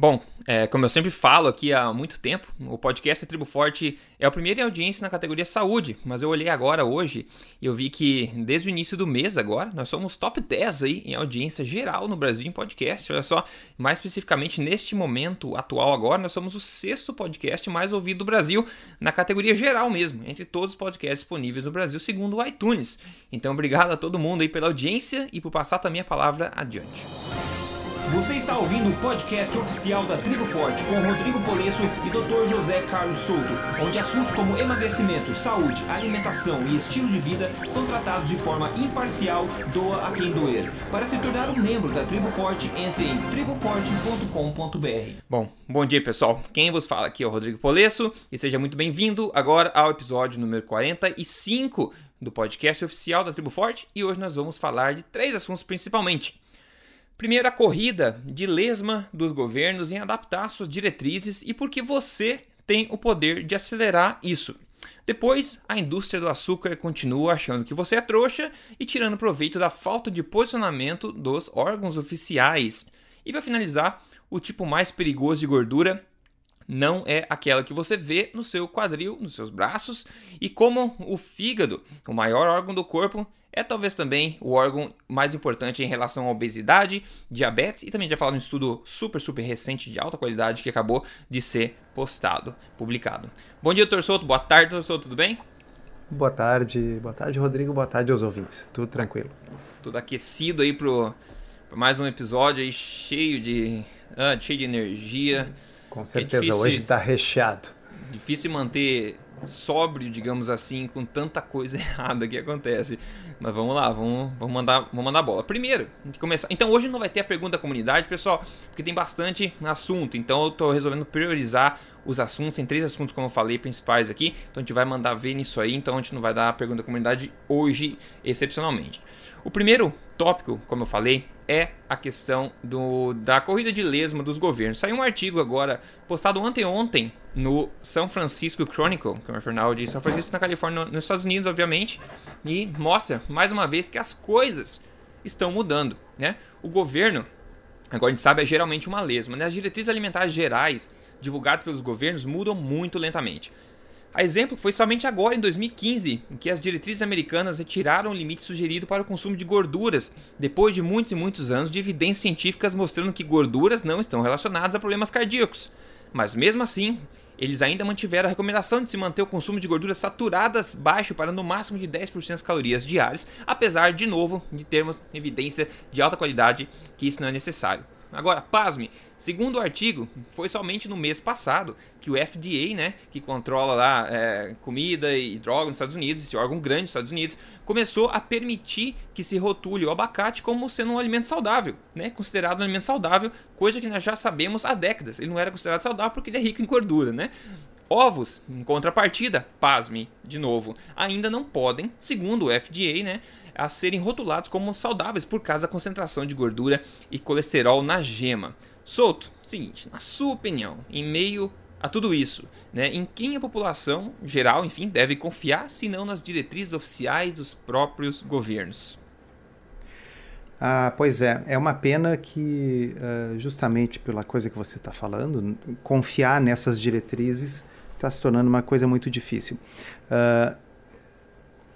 Bom, é, como eu sempre falo aqui há muito tempo, o podcast Tribo Forte é o primeiro em audiência na categoria saúde, mas eu olhei agora hoje e eu vi que desde o início do mês agora, nós somos top 10 aí em audiência geral no Brasil em podcast. Olha só, mais especificamente neste momento atual agora, nós somos o sexto podcast mais ouvido do Brasil na categoria geral mesmo, entre todos os podcasts disponíveis no Brasil, segundo o iTunes. Então, obrigado a todo mundo aí pela audiência e por passar também a palavra adiante. Você está ouvindo o podcast oficial da Tribo Forte com Rodrigo Polesso e Dr. José Carlos Souto, onde assuntos como emagrecimento, saúde, alimentação e estilo de vida são tratados de forma imparcial, doa a quem doer. Para se tornar um membro da Tribo Forte, entre em triboforte.com.br. Bom, bom dia pessoal. Quem vos fala aqui é o Rodrigo Polesso e seja muito bem-vindo agora ao episódio número 45 do podcast oficial da Tribo Forte e hoje nós vamos falar de três assuntos principalmente. Primeiro, a corrida de lesma dos governos em adaptar suas diretrizes e porque você tem o poder de acelerar isso. Depois, a indústria do açúcar continua achando que você é trouxa e tirando proveito da falta de posicionamento dos órgãos oficiais. E para finalizar, o tipo mais perigoso de gordura não é aquela que você vê no seu quadril, nos seus braços, e como o fígado, o maior órgão do corpo, é talvez também o órgão mais importante em relação à obesidade, diabetes e também já falado um estudo super, super recente de alta qualidade que acabou de ser postado, publicado. Bom dia, doutor Souto. Boa tarde, doutor Souto. Tudo bem? Boa tarde. Boa tarde, Rodrigo. Boa tarde aos ouvintes. Tudo tranquilo. Tudo aquecido aí pro, pro mais um episódio aí cheio de, ah, cheio de energia. Com certeza, é difícil, hoje está recheado. Difícil manter sóbrio, digamos assim, com tanta coisa errada que acontece. Mas vamos lá, vamos, vamos, mandar, vamos mandar bola. Primeiro, começar. Então hoje não vai ter a pergunta da comunidade, pessoal, porque tem bastante assunto. Então eu estou resolvendo priorizar os assuntos. Tem três assuntos, como eu falei, principais aqui. Então a gente vai mandar ver nisso aí. Então a gente não vai dar a pergunta da comunidade hoje, excepcionalmente. O primeiro tópico, como eu falei, é a questão do, da corrida de lesma dos governos. Saiu um artigo agora, postado anteontem, no São Francisco Chronicle, que é um jornal de São Francisco, na Califórnia, nos Estados Unidos, obviamente, e mostra, mais uma vez, que as coisas estão mudando. Né? O governo, agora a gente sabe, é geralmente uma lesma. Né? As diretrizes alimentares gerais divulgadas pelos governos mudam muito lentamente. A exemplo foi somente agora, em 2015, em que as diretrizes americanas retiraram o limite sugerido para o consumo de gorduras, depois de muitos e muitos anos de evidências científicas mostrando que gorduras não estão relacionadas a problemas cardíacos. Mas mesmo assim, eles ainda mantiveram a recomendação de se manter o consumo de gorduras saturadas baixo para no máximo de 10% das calorias diárias, apesar de novo de termos evidência de alta qualidade que isso não é necessário. Agora, pasme, segundo o artigo, foi somente no mês passado que o FDA, né, que controla lá é, comida e droga nos Estados Unidos, esse órgão grande dos Estados Unidos, começou a permitir que se rotule o abacate como sendo um alimento saudável, né, considerado um alimento saudável, coisa que nós já sabemos há décadas. Ele não era considerado saudável porque ele é rico em gordura, né? Ovos, em contrapartida, pasme, de novo, ainda não podem, segundo o FDA, né, a serem rotulados como saudáveis por causa da concentração de gordura e colesterol na gema. Solto, seguinte, na sua opinião, em meio a tudo isso, né, em quem a população geral, enfim, deve confiar, se não nas diretrizes oficiais dos próprios governos? Ah, pois é, é uma pena que, uh, justamente pela coisa que você está falando, confiar nessas diretrizes está se tornando uma coisa muito difícil. Uh,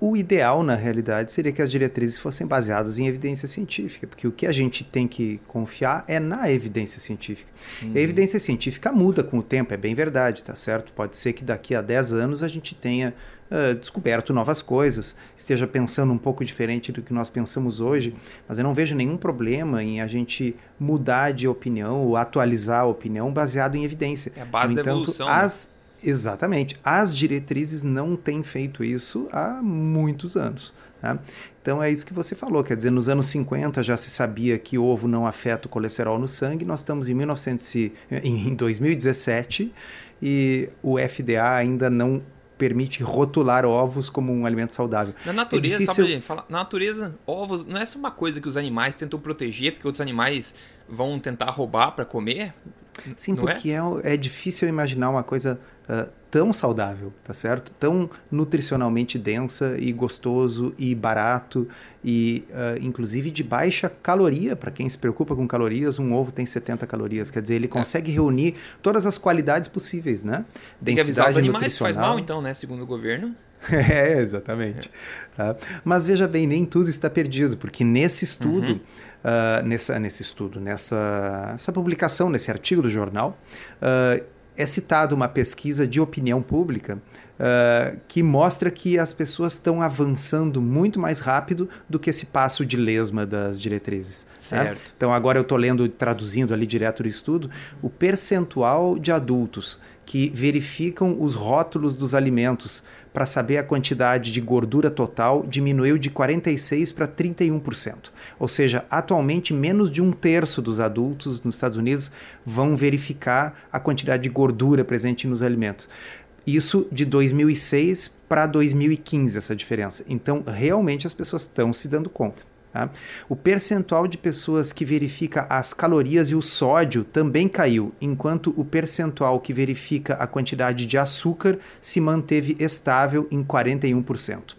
o ideal, na realidade, seria que as diretrizes fossem baseadas em evidência científica, porque o que a gente tem que confiar é na evidência científica. Uhum. A evidência científica muda com o tempo, é bem verdade, tá certo? Pode ser que daqui a 10 anos a gente tenha uh, descoberto novas coisas, esteja pensando um pouco diferente do que nós pensamos hoje, mas eu não vejo nenhum problema em a gente mudar de opinião ou atualizar a opinião baseado em evidência. É a base no da entanto, evolução. Né? As, né? Exatamente. As diretrizes não têm feito isso há muitos anos. Tá? Então é isso que você falou, quer dizer, nos anos 50 já se sabia que ovo não afeta o colesterol no sangue, nós estamos em, 1900, em 2017 e o FDA ainda não permite rotular ovos como um alimento saudável. Na natureza, é difícil... na natureza, ovos não é só uma coisa que os animais tentam proteger, porque outros animais vão tentar roubar para comer? Sim, Não porque é? É, é? difícil imaginar uma coisa uh, tão saudável, tá certo? Tão nutricionalmente densa e gostoso e barato e uh, inclusive de baixa caloria. Para quem se preocupa com calorias, um ovo tem 70 calorias. Quer dizer, ele é. consegue é. reunir todas as qualidades possíveis, né? Tem que avisar os animais que faz mal, então, né? Segundo o governo. É, exatamente. É. Mas veja bem, nem tudo está perdido, porque nesse estudo, uhum. uh, nessa, nesse estudo, nessa essa publicação, nesse artigo do jornal, uh, é citada uma pesquisa de opinião pública uh, que mostra que as pessoas estão avançando muito mais rápido do que esse passo de lesma das diretrizes. Né? Certo. Né? Então agora eu estou lendo, traduzindo ali direto do estudo, o percentual de adultos que verificam os rótulos dos alimentos para saber a quantidade de gordura total diminuiu de 46% para 31%. Ou seja, atualmente menos de um terço dos adultos nos Estados Unidos vão verificar a quantidade de gordura presente nos alimentos. Isso de 2006 para 2015, essa diferença. Então, realmente as pessoas estão se dando conta. Tá? O percentual de pessoas que verifica as calorias e o sódio também caiu, enquanto o percentual que verifica a quantidade de açúcar se manteve estável em 41%.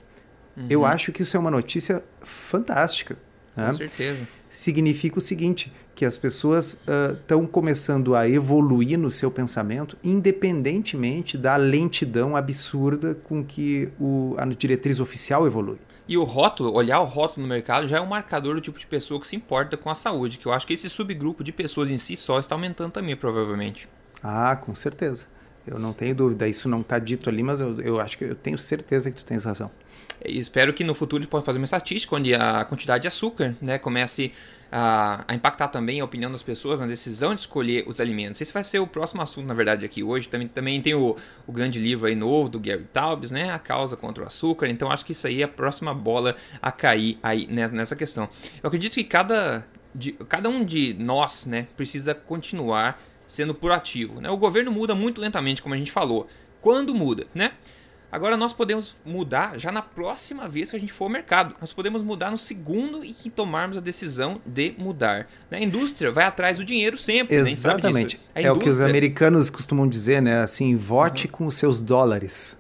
Uhum. Eu acho que isso é uma notícia fantástica. Com né? certeza. Significa o seguinte: que as pessoas estão uh, começando a evoluir no seu pensamento, independentemente da lentidão absurda com que o, a diretriz oficial evolui. E o rótulo, olhar o rótulo no mercado já é um marcador do tipo de pessoa que se importa com a saúde, que eu acho que esse subgrupo de pessoas em si só está aumentando também, provavelmente. Ah, com certeza. Eu não tenho dúvida. Isso não está dito ali, mas eu, eu acho que eu tenho certeza que tu tens razão. E espero que no futuro eles possam fazer uma estatística onde a quantidade de açúcar né, comece a, a, impactar também a opinião das pessoas na decisão de escolher os alimentos. Esse vai ser o próximo assunto, na verdade, aqui hoje. Também, também tem o, o grande livro aí novo do Gary Taubes, né? A causa contra o açúcar. Então acho que isso aí é a próxima bola a cair aí nessa questão. Eu acredito que cada, de, cada um de nós né, precisa continuar sendo proativo. Né? O governo muda muito lentamente, como a gente falou. Quando muda, né? Agora nós podemos mudar já na próxima vez que a gente for ao mercado. Nós podemos mudar no segundo e que tomarmos a decisão de mudar. A indústria vai atrás do dinheiro sempre. Né? Exatamente. É indústria... o que os americanos costumam dizer, né? Assim, vote uhum. com os seus dólares.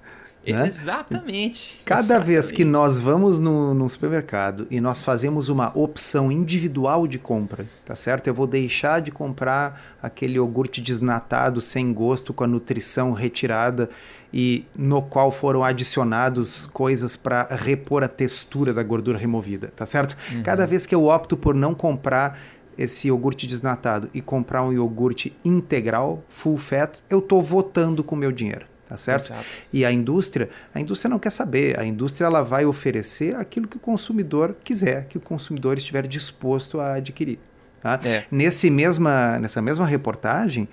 Né? Exatamente. Cada Exatamente. vez que nós vamos no, no, supermercado e nós fazemos uma opção individual de compra, tá certo? Eu vou deixar de comprar aquele iogurte desnatado sem gosto com a nutrição retirada e no qual foram adicionados coisas para repor a textura da gordura removida, tá certo? Uhum. Cada vez que eu opto por não comprar esse iogurte desnatado e comprar um iogurte integral, full fat, eu estou votando com o meu dinheiro tá certo? Exato. E a indústria, a indústria não quer saber, a indústria ela vai oferecer aquilo que o consumidor quiser, que o consumidor estiver disposto a adquirir. Tá? É. Nesse mesma, nessa mesma reportagem,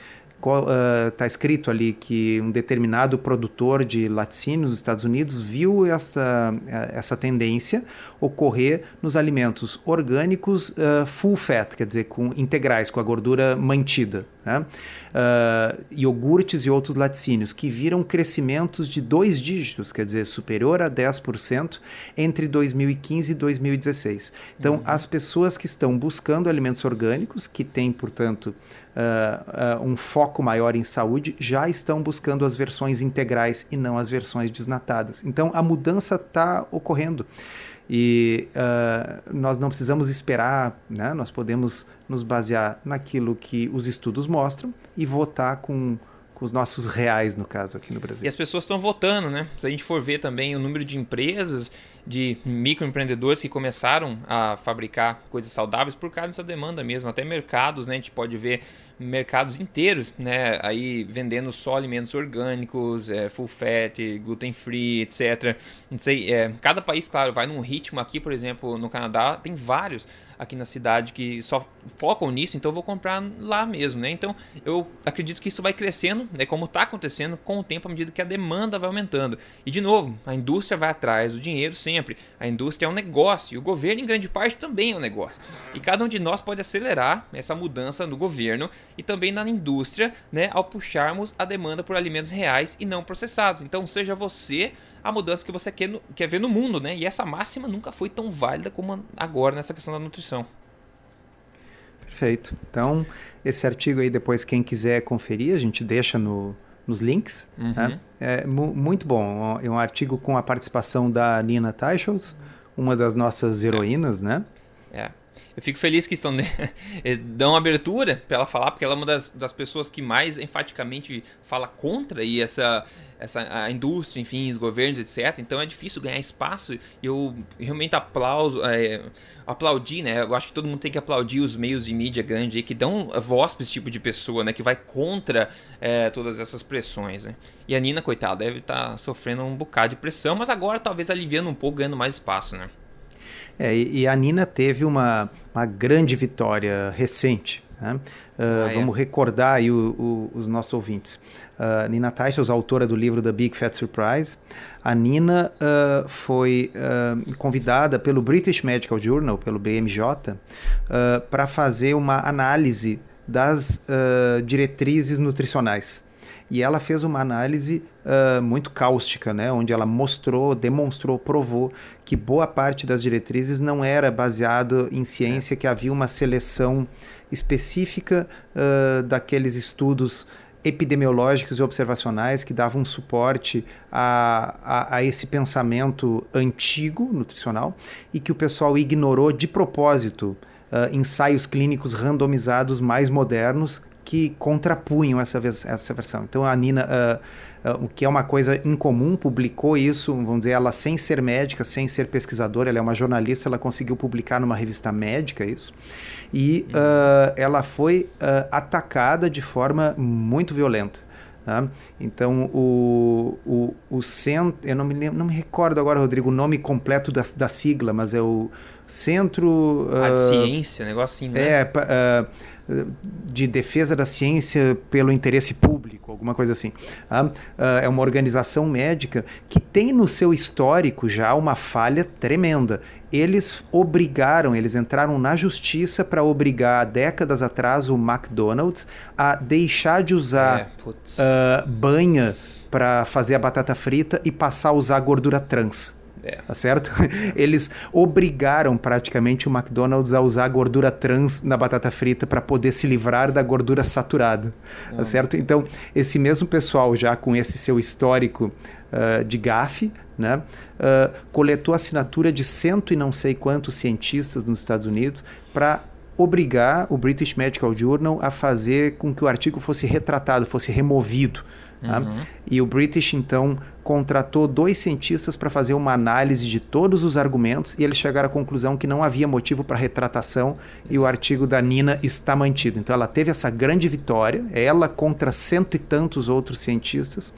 está uh, escrito ali que um determinado produtor de laticínios nos Estados Unidos viu essa, essa tendência ocorrer nos alimentos orgânicos uh, full fat, quer dizer, com integrais, com a gordura mantida. Né? Uh, iogurtes e outros laticínios que viram crescimentos de dois dígitos, quer dizer, superior a 10% entre 2015 e 2016. Então, uhum. as pessoas que estão buscando alimentos orgânicos, que têm, portanto, uh, uh, um foco maior em saúde, já estão buscando as versões integrais e não as versões desnatadas. Então a mudança está ocorrendo. E uh, nós não precisamos esperar, né? nós podemos nos basear naquilo que os estudos mostram e votar com, os nossos reais, no caso, aqui no Brasil. E as pessoas estão votando, né? Se a gente for ver também o número de empresas, de microempreendedores que começaram a fabricar coisas saudáveis por causa dessa demanda mesmo, até mercados, né? A gente pode ver mercados inteiros, né? Aí vendendo só alimentos orgânicos, é, full fat, gluten free, etc. Não sei, é, cada país, claro, vai num ritmo. Aqui, por exemplo, no Canadá, tem vários aqui na cidade que só focam nisso, então eu vou comprar lá mesmo, né? Então eu acredito que isso vai crescendo, né? Como está acontecendo com o tempo à medida que a demanda vai aumentando. E de novo, a indústria vai atrás do dinheiro sempre. A indústria é um negócio e o governo, em grande parte, também é um negócio. E cada um de nós pode acelerar essa mudança no governo e também na indústria, né? Ao puxarmos a demanda por alimentos reais e não processados. Então, seja você a mudança que você quer, quer ver no mundo, né? E essa máxima nunca foi tão válida como agora nessa questão da nutrição. Perfeito. Então, esse artigo aí, depois, quem quiser conferir, a gente deixa no, nos links. Uhum. Né? É mu muito bom. É um artigo com a participação da Nina Teichels, uma das nossas heroínas, é. né? É. Eu fico feliz que estão dão abertura para ela falar, porque ela é uma das, das pessoas que mais enfaticamente fala contra e essa, essa a indústria, enfim, os governos, etc. Então é difícil ganhar espaço. E eu realmente aplaudo, é, aplaudi, né? Eu acho que todo mundo tem que aplaudir os meios de mídia grande aí que dão voz para esse tipo de pessoa, né? Que vai contra é, todas essas pressões. Né? E a Nina, coitada, deve estar tá sofrendo um bocado de pressão, mas agora talvez aliviando um pouco, ganhando mais espaço, né? É, e, a Nina teve uma, uma grande vitória recente. Né? Uh, ah, é? Vamos recordar aí o, o, os nossos ouvintes. Uh, Nina Teichels, autora do livro The Big Fat Surprise. A Nina uh, foi convidada pelo British Medical Journal, pelo BMJ, para fazer uma análise das diretrizes nutricionais e ela fez uma análise uh, muito cáustica, né, onde ela mostrou, demonstrou, provou que boa parte das diretrizes não era baseado em ciência, que havia uma seleção específica uh, daqueles estudos epidemiológicos e observacionais que davam suporte a, a, a, esse pensamento antigo nutricional e que o pessoal ignorou de propósito uh, ensaios clínicos randomizados mais modernos que contrapunham essa, essa versão. Então a Nina, uh, uh, o que é uma coisa incomum, publicou isso, vamos dizer, ela sem ser médica, sem ser pesquisadora, ela é uma jornalista, ela conseguiu publicar numa revista médica isso. E uh, ela foi atacada de forma muito violenta. Tá? Então, o, o, o centro, eu não me, lembro, não me recordo agora, Rodrigo, o nome completo da, da sigla, mas é o Centro. Uh, de Ciência, negócio assim, né? É, uh, de defesa da ciência pelo interesse público, alguma coisa assim. Uh, é uma organização médica que tem no seu histórico já uma falha tremenda. Eles obrigaram, eles entraram na justiça para obrigar, décadas atrás, o McDonald's a deixar de usar é, banha para fazer a batata frita e passar a usar gordura trans. É. Tá certo? Eles obrigaram praticamente o McDonald's a usar gordura trans na batata frita para poder se livrar da gordura saturada. Tá hum. certo? Então, esse mesmo pessoal, já com esse seu histórico uh, de gafe, né, uh, coletou assinatura de cento e não sei quantos cientistas nos Estados Unidos para obrigar o British Medical Journal a fazer com que o artigo fosse retratado, fosse removido. Tá? Uhum. E o British, então, contratou dois cientistas para fazer uma análise de todos os argumentos e eles chegaram à conclusão que não havia motivo para retratação e o artigo da Nina está mantido. Então, ela teve essa grande vitória, ela contra cento e tantos outros cientistas.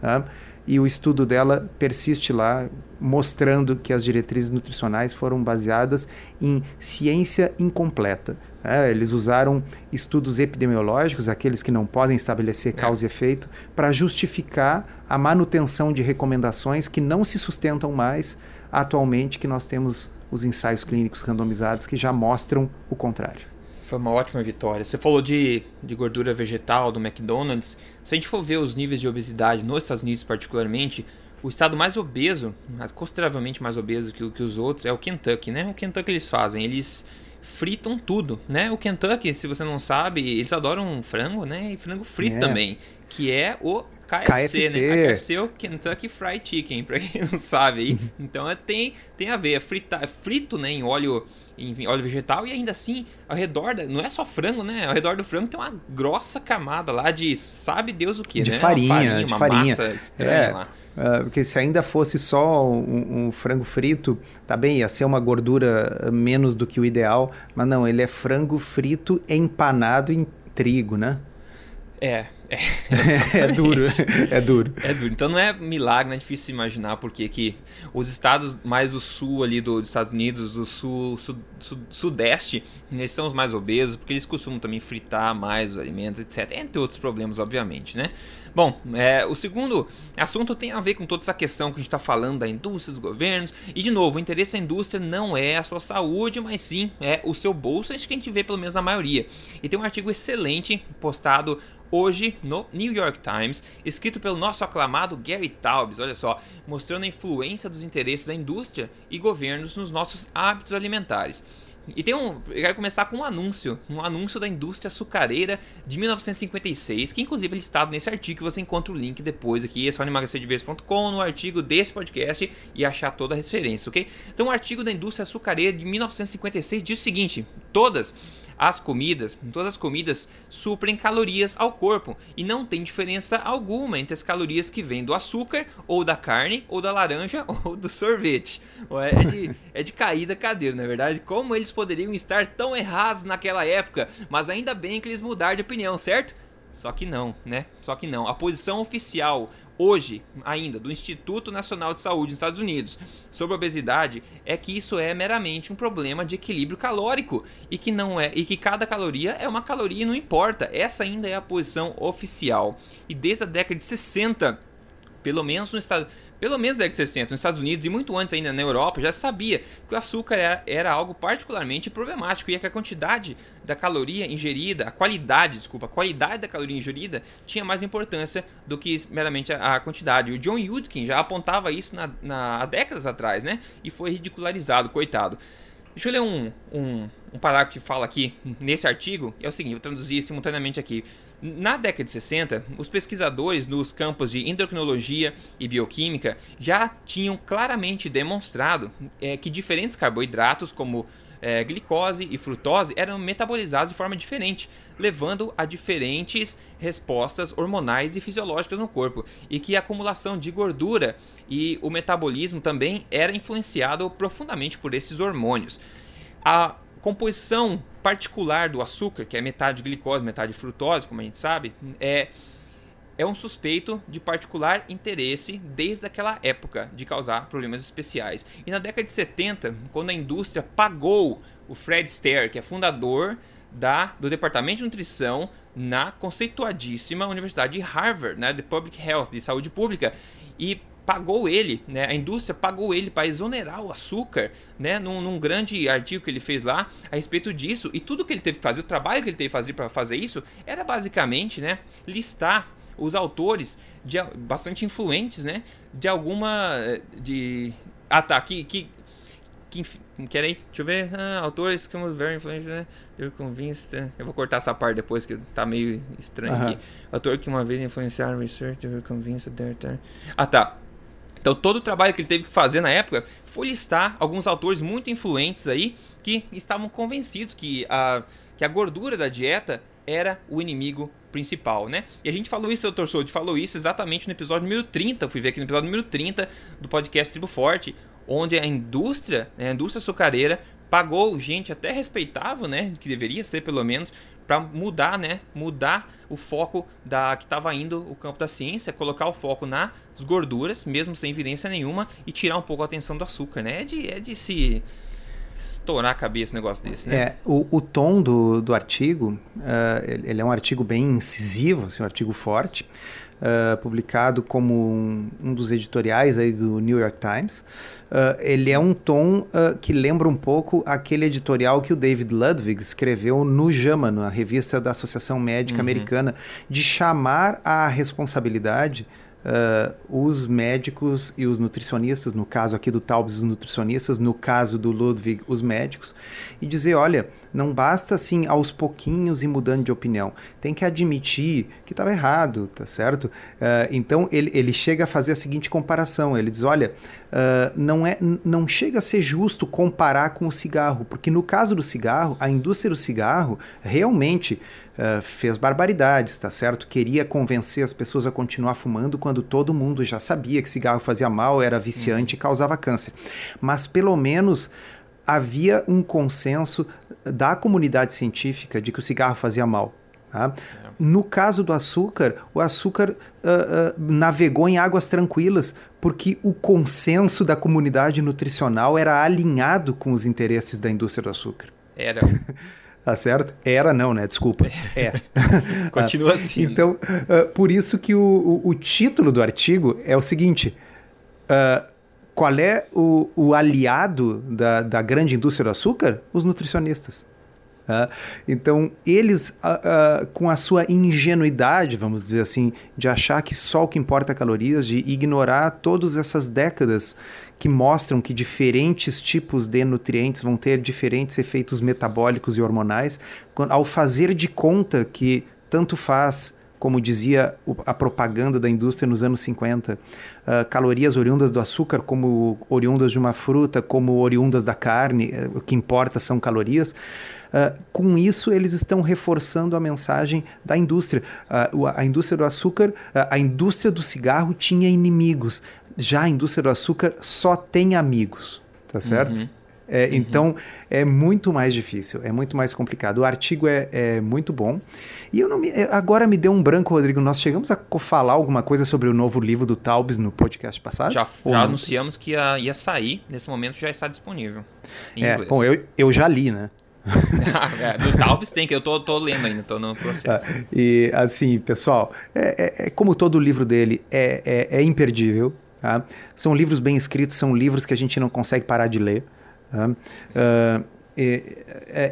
Tá? E o estudo dela persiste lá, mostrando que as diretrizes nutricionais foram baseadas em ciência incompleta. É, eles usaram estudos epidemiológicos, aqueles que não podem estabelecer é. causa é. e efeito, para justificar a manutenção de recomendações que não se sustentam mais atualmente, que nós temos os ensaios clínicos randomizados que já mostram o contrário. Foi uma ótima vitória. Você falou de, de gordura vegetal do McDonald's. Se a gente for ver os níveis de obesidade nos Estados Unidos, particularmente, o estado mais obeso, consideravelmente mais obeso que, que os outros, é o Kentucky, né? O Kentucky eles fazem, eles fritam tudo, né? O Kentucky, se você não sabe, eles adoram frango, né? E frango frito é. também, que é o KFC, KFC. né? KFC é o Kentucky Fried Chicken, pra quem não sabe aí. Então é, tem, tem a ver, é, frita, é frito, né, em óleo em óleo vegetal e ainda assim, ao redor, da, não é só frango, né? Ao redor do frango tem uma grossa camada lá de sabe Deus o que, de né? Farinha, uma farinha, de uma farinha. massa estranha é. lá. Uh, porque se ainda fosse só um, um, frango frito, tá bem, ia ser uma gordura menos do que o ideal, mas não, ele é frango frito empanado em trigo, né? É, é, é, duro, é duro. É duro. Então não é milagre, não é difícil imaginar porque que os estados mais do sul ali do, dos Estados Unidos, do sul, sul, sudeste, eles são os mais obesos, porque eles costumam também fritar mais os alimentos, etc. Entre outros problemas, obviamente, né? Bom, é, o segundo assunto tem a ver com toda essa questão que a gente está falando da indústria, dos governos. E, de novo, o interesse da indústria não é a sua saúde, mas sim é o seu bolso. Acho que a gente vê pelo menos na maioria. E tem um artigo excelente postado hoje no New York Times, escrito pelo nosso aclamado Gary Taubes, olha só, mostrando a influência dos interesses da indústria e governos nos nossos hábitos alimentares. E tem um. Eu quero começar com um anúncio. Um anúncio da indústria açucareira de 1956, que inclusive é listado nesse artigo você encontra o link depois aqui. É só emagrecerdeves.com no artigo desse podcast e achar toda a referência, ok? Então o artigo da indústria açucareira de 1956 diz o seguinte: todas as comidas, todas as comidas suprem calorias ao corpo e não tem diferença alguma entre as calorias que vêm do açúcar ou da carne ou da laranja ou do sorvete. É de, é de cair da cadeira, na é verdade. Como eles poderiam estar tão errados naquela época? Mas ainda bem que eles mudaram de opinião, certo? Só que não, né? Só que não. A posição oficial hoje ainda do Instituto Nacional de Saúde dos Estados Unidos sobre obesidade é que isso é meramente um problema de equilíbrio calórico e que não é e que cada caloria é uma caloria e não importa. Essa ainda é a posição oficial. E desde a década de 60, pelo menos no estado pelo menos na década de 60, nos Estados Unidos e muito antes ainda na Europa, já sabia que o açúcar era, era, algo particularmente problemático e que a quantidade da caloria ingerida, a qualidade, desculpa, a qualidade da caloria ingerida tinha mais importância do que meramente a, a quantidade. O John Yudkin já apontava isso na, na, há décadas atrás, né? E foi ridicularizado, coitado. Deixa eu ler um, um, um parágrafo que fala aqui nesse artigo. É o seguinte, vou traduzir simultaneamente aqui. Na década de 60, os pesquisadores nos campos de endocrinologia e bioquímica já tinham claramente demonstrado é, que diferentes carboidratos, como é, glicose e frutose, eram metabolizados de forma diferente, levando a diferentes respostas hormonais e fisiológicas no corpo, e que a acumulação de gordura e o metabolismo também era influenciado profundamente por esses hormônios. A composição particular do açúcar, que é metade glicose, metade frutose, como a gente sabe, é, é um suspeito de particular interesse desde aquela época de causar problemas especiais. E na década de 70, quando a indústria pagou o Fred Astaire, que é fundador da, do Departamento de Nutrição na conceituadíssima Universidade de Harvard, né, de Public Health, de Saúde Pública, e pagou ele, né? A indústria pagou ele para exonerar o açúcar, né? Num, num, grande artigo que ele fez lá a respeito disso. E tudo que ele teve que fazer, o trabalho que ele teve que fazer para fazer isso, era basicamente, né? Listar os autores de, bastante influentes, né? De alguma, de ah tá, que que que, que aí, deixa eu ver, ah, autores que very influential, né? Eu convinced, eu vou cortar essa parte depois que tá meio estranho uh -huh. aqui. Autor que uma vez influenciaram research, eu convinced, ah tá. Então todo o trabalho que ele teve que fazer na época foi listar alguns autores muito influentes aí que estavam convencidos que a, que a gordura da dieta era o inimigo principal, né? E a gente falou isso, doutor Souto, falou isso exatamente no episódio número 30, eu fui ver aqui no episódio número 30 do podcast Tribo Forte, onde a indústria, né, a indústria açucareira, pagou gente até respeitável, né, que deveria ser pelo menos, para mudar, né, mudar o foco da que estava indo o campo da ciência, colocar o foco nas gorduras, mesmo sem evidência nenhuma, e tirar um pouco a atenção do açúcar, né? É de, é de se estourar a cabeça um negócio desse, né? É, o, o tom do, do artigo, uh, ele é um artigo bem incisivo, assim, um artigo forte, uh, publicado como um, um, dos editoriais aí do New York Times. Uh, ele é um tom que lembra um pouco aquele editorial que o David Ludwig escreveu no JAMA, na revista da Associação Médica uhum. Americana, de chamar a responsabilidade uh, os médicos e os nutricionistas, no caso aqui do Taubes, os nutricionistas, no caso do Ludwig, os médicos, e dizer: olha, não basta assim aos pouquinhos ir mudando de opinião, tem que admitir que estava errado, tá certo? Uh, então ele, ele chega a fazer a seguinte comparação: ele diz, olha, uh, não, é, não chega a ser justo comparar com o cigarro, porque no caso do cigarro, a indústria do cigarro realmente uh, fez barbaridades, tá certo? Queria convencer as pessoas a continuar fumando quando todo mundo já sabia que cigarro fazia mal, era viciante uhum. e causava câncer. Mas pelo menos havia um consenso da comunidade científica de que o cigarro fazia mal. Tá? No caso do açúcar, o açúcar uh, uh, navegou em águas tranquilas, porque o consenso da comunidade nutricional era alinhado com os interesses da indústria do açúcar. Era. Tá certo? Era não, né? Desculpa. É. Continua assim. Então, uh, por isso que o, o, o, título do artigo é o seguinte: uh, qual é o, o aliado da, da grande indústria do açúcar? Os nutricionistas. Uh, então, eles, uh, uh, com a sua ingenuidade, vamos dizer assim, de achar que só o que importa é calorias, de ignorar todas essas décadas que mostram que diferentes tipos de nutrientes vão ter diferentes efeitos metabólicos e hormonais, ao fazer de conta que tanto faz como dizia a propaganda da indústria nos anos 50, uh, calorias oriundas do açúcar como oriundas de uma fruta, como oriundas da carne, uh, o que importa são calorias. Uh, com isso, eles estão reforçando a mensagem da indústria. a indústria do açúcar, a indústria do cigarro tinha inimigos. Já a indústria do açúcar só tem amigos, tá certo? Uhum. É, uhum. Então é muito mais difícil, é muito mais complicado. O artigo é, é muito bom. E eu não me, agora me deu um branco, Rodrigo. Nós chegamos a falar alguma coisa sobre o novo livro do Taubes no podcast passado? Já, já anunciamos que ia, ia, sair, nesse momento já está disponível. é, inglês. bom, eu, eu já li, né? é, do Taubes tem que eu tô, tô lendo ainda, tô no processo. Ah, e assim, pessoal, é, é, é, como todo livro dele é, é, é imperdível. Tá? São livros bem escritos, são livros que a gente não consegue parar de ler. Uh,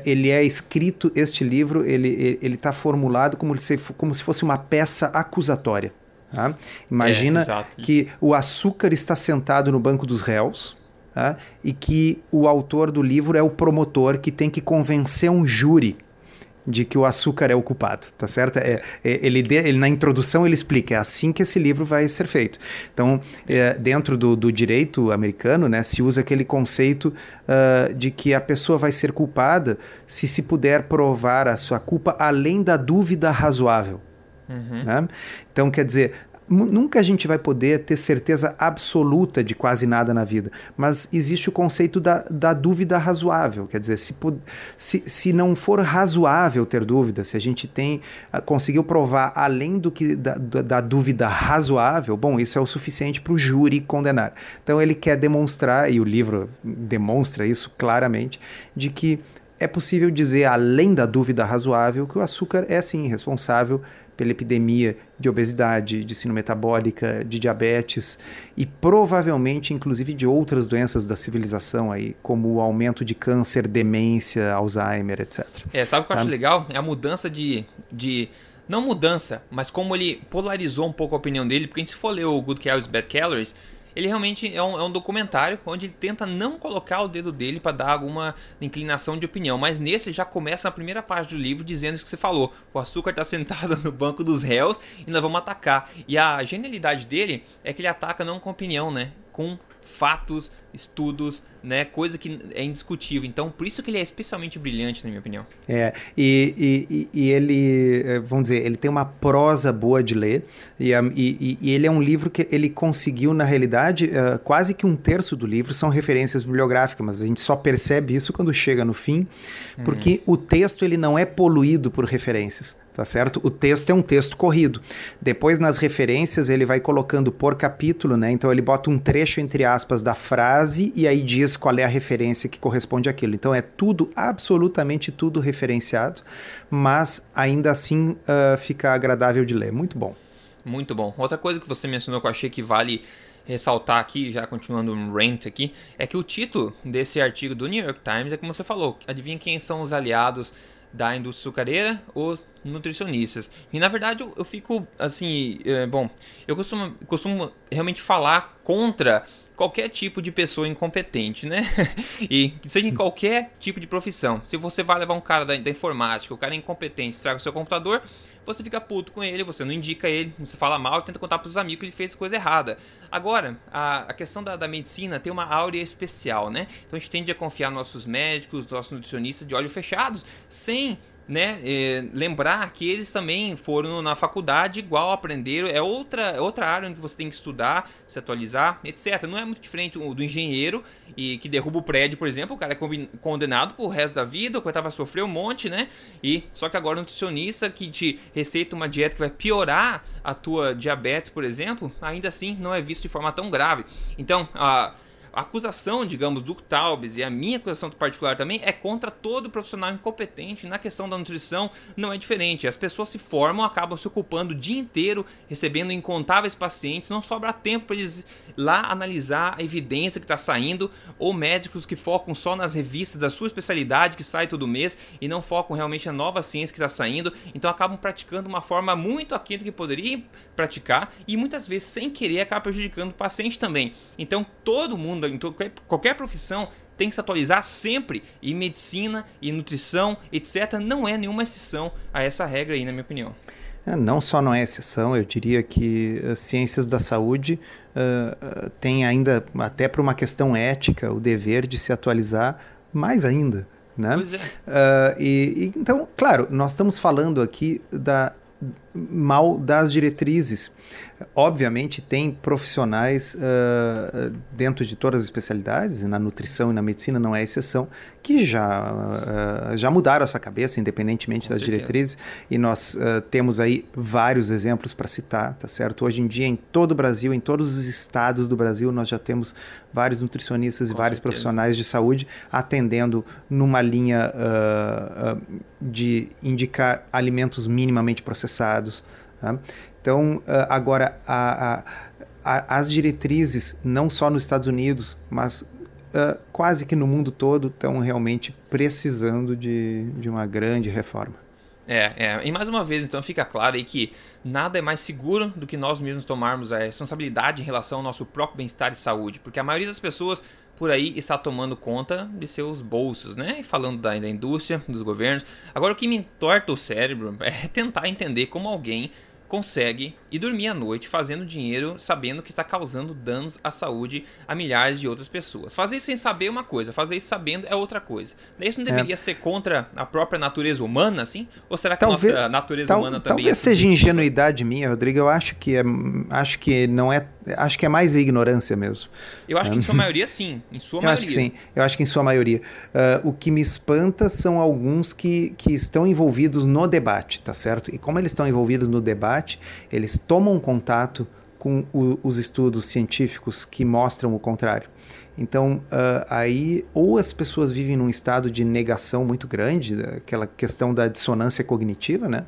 ele é escrito, este livro, ele está formulado como se, como se fosse uma peça acusatória. Tá? Imagina é, que o açúcar está sentado no banco dos réus tá? e que o autor do livro é o promotor que tem que convencer um júri de que o açúcar é o culpado, tá certo? É, é, ele, de, ele, na introdução ele explica, é assim que esse livro vai ser feito. Então, é, dentro do, do, direito americano, né, se usa aquele conceito uh, de que a pessoa vai ser culpada se se puder provar a sua culpa além da dúvida razoável. Uhum. Né? Então, quer dizer, Nunca a gente vai poder ter certeza absoluta de quase nada na vida, mas existe o conceito da, da dúvida razoável. Quer dizer, se, se, se não for razoável ter dúvida, se a gente tem ah, conseguiu provar além do que da, da dúvida razoável, bom, isso é o suficiente para o júri condenar. Então ele quer demonstrar, e o livro demonstra isso claramente, de que é possível dizer, além da dúvida razoável, que o açúcar é sim responsável pela epidemia de obesidade, de síndrome metabólica, de diabetes e provavelmente inclusive de outras doenças da civilização aí, como o aumento de câncer, demência, Alzheimer, etc. É, sabe o que eu acho tá? legal? É a mudança de, de não mudança, mas como ele polarizou um pouco a opinião dele, porque a gente se for ler o Good Calories, Bad Calories, ele realmente é um, é um documentário onde ele tenta não colocar o dedo dele para dar alguma inclinação de opinião, mas nesse já começa a primeira parte do livro dizendo isso que você falou: o açúcar está sentado no banco dos réus e nós vamos atacar. E a genialidade dele é que ele ataca não com opinião, né? Com fatos, estudos, né, coisa que é indiscutível. Então, por isso que ele é especialmente brilhante, na minha opinião. É, e, e, e ele, é, vamos dizer, ele tem uma prosa boa de ler, e, e, e ele é um livro que ele conseguiu, na realidade, uh, quase que um terço do livro são referências bibliográficas, mas a gente só percebe isso quando chega no fim, porque uhum. o texto ele não é poluído por referências tá certo? O texto é um texto corrido. Depois nas referências ele vai colocando por capítulo, né? Então ele bota um trecho entre aspas da frase e aí diz qual é a referência que corresponde àquilo. Então é tudo, absolutamente tudo referenciado, mas ainda assim uh, fica agradável de ler. Muito bom. Muito bom. Outra coisa que você mencionou que eu achei que vale ressaltar aqui, já continuando um rant aqui, é que o título desse artigo do New York Times é como você falou, adivinha quem são os aliados da indústria açucareira, os nutricionistas. E na verdade eu, eu fico assim, é, bom, eu costumo, costumo realmente falar contra qualquer tipo de pessoa incompetente, né? e seja em qualquer tipo de profissão. Se você vai levar um cara da, da informática, o cara é incompetente, estraga o seu computador, você fica puto com ele, você não indica ele, você fala mal tenta contar para os amigos que ele fez coisa errada. Agora, a, a questão da, da, medicina tem uma áurea especial, né? Então a gente tende a confiar nos nossos médicos, nossos nutricionistas de olhos fechados, sem né, é, lembrar que eles também foram na faculdade igual aprenderam, é outra, é outra área onde você tem que estudar, se atualizar, etc. Não é muito diferente do engenheiro e que derruba o prédio, por exemplo, o cara é condenado pro resto da vida, o coitado vai sofrer um monte, né? E só que agora o nutricionista que te receita uma dieta que vai piorar a tua diabetes, por exemplo, ainda assim não é visto de forma tão grave. Então, a a acusação, digamos, do Taubes e a minha acusação particular também é contra todo profissional incompetente na questão da nutrição, não é diferente. As pessoas se formam, acabam se ocupando o dia inteiro, recebendo incontáveis pacientes, não sobra tempo para eles lá analisar a evidência que está saindo, ou médicos que focam só nas revistas da sua especialidade que sai todo mês e não focam realmente na nova ciência que está saindo, então acabam praticando uma forma muito aquém do que poderiam praticar e muitas vezes sem querer acaba prejudicando o paciente também. Então todo mundo, em qualquer, qualquer profissão, tem que se atualizar sempre. E medicina e nutrição, etc., não é nenhuma exceção a essa regra aí, na minha opinião. É, não só não é exceção, eu diria que as ciências da saúde uh, têm ainda, até por uma questão ética, o dever de se atualizar mais ainda. Né? Pois é. Uh, e, e, então, claro, nós estamos falando aqui da mal das diretrizes. Obviamente, tem profissionais uh, dentro de todas as especialidades, na nutrição e na medicina não é exceção, que já, uh, já mudaram essa cabeça, independentemente Com das certeza. diretrizes, e nós uh, temos aí vários exemplos para citar, tá certo? Hoje em dia, em todo o Brasil, em todos os estados do Brasil, nós já temos vários nutricionistas Com e vários certeza. profissionais de saúde atendendo numa linha de indicar alimentos minimamente processados, Tá? Então, ah, agora, a, a, a, as diretrizes, não só nos Estados Unidos, mas uh, quase que no mundo todo, estão realmente precisando de, de uma grande reforma. É, é, e mais uma vez, então fica claro aí que nada é mais seguro do que nós mesmos tomarmos a responsabilidade em relação ao nosso próprio bem-estar e saúde, porque a maioria das pessoas por aí está tomando conta de seus bolsos, né? E falando da, da indústria, dos governos. Agora, o que me entorta o cérebro é tentar entender como alguém consegue ir dormir à noite fazendo dinheiro sabendo que está causando danos à saúde a milhares de outras pessoas. Fazer isso sem saber é uma coisa, fazer isso sabendo é outra coisa. Isso não é. deveria é. ser contra a própria natureza humana, assim? Ou será que talvez, a nossa natureza tal, humana também talvez é seja ingenuidade minha, Rodrigo. Eu acho que é, acho que não é, acho que é mais ignorância mesmo. Eu acho que em sua maioria sim, em sua eu maioria. acho que sim. Eu acho que em sua maioria. Uh, o que me espanta são alguns que, que estão envolvidos no debate, tá certo? E como eles estão envolvidos no debate, eles tomam contato com o, os estudos científicos que mostram o contrário. Então, uh, aí, ou as pessoas vivem num estado de negação muito grande, aquela questão da dissonância cognitiva, né?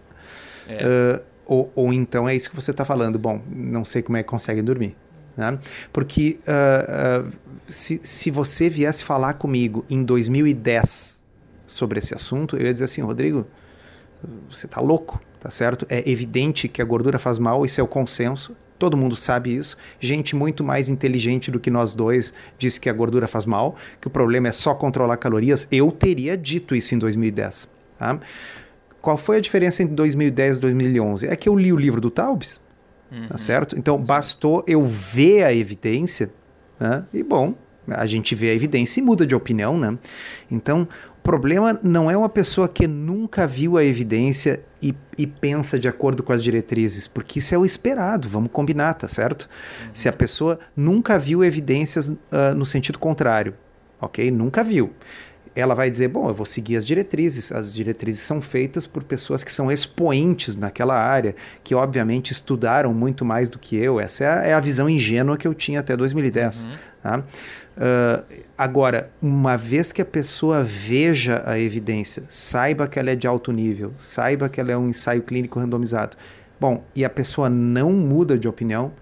É. Uh, ou, ou, então é isso que você está falando. Bom, não sei como é que conseguem dormir. Né? Porque uh, se, se você viesse falar comigo em 2010 sobre esse assunto, eu ia dizer assim, Rodrigo, você está louco tá certo? É evidente que a gordura faz mal, isso é o consenso. Todo mundo sabe isso. Gente muito mais inteligente do que nós dois disse que a gordura faz mal, que o problema é só controlar calorias. Eu teria dito isso em 2010. Tá? Qual foi a diferença entre 2010 e 2011? É que eu li o livro do Taubes, tá uhum. tá certo? Então bastou eu ver a evidência né? e bom, a gente vê a evidência e muda de opinião, né? Então, problema não é uma pessoa que nunca viu a evidência e, e, pensa de acordo com as diretrizes, porque isso é o esperado, vamos combinar, tá certo? Uhum. Se a pessoa nunca viu evidências uh, no sentido contrário, ok? Nunca viu. Ela vai dizer, bom, eu vou seguir as diretrizes. As diretrizes são feitas por pessoas que são expoentes naquela área, que obviamente estudaram muito mais do que eu. Essa é a, é a visão ingênua que eu tinha até 2010. Uhum. Tá? Uh, agora, uma vez que a pessoa veja a evidência, saiba que ela é de alto nível, saiba que ela é um ensaio clínico randomizado, bom, e a pessoa não muda de opinião,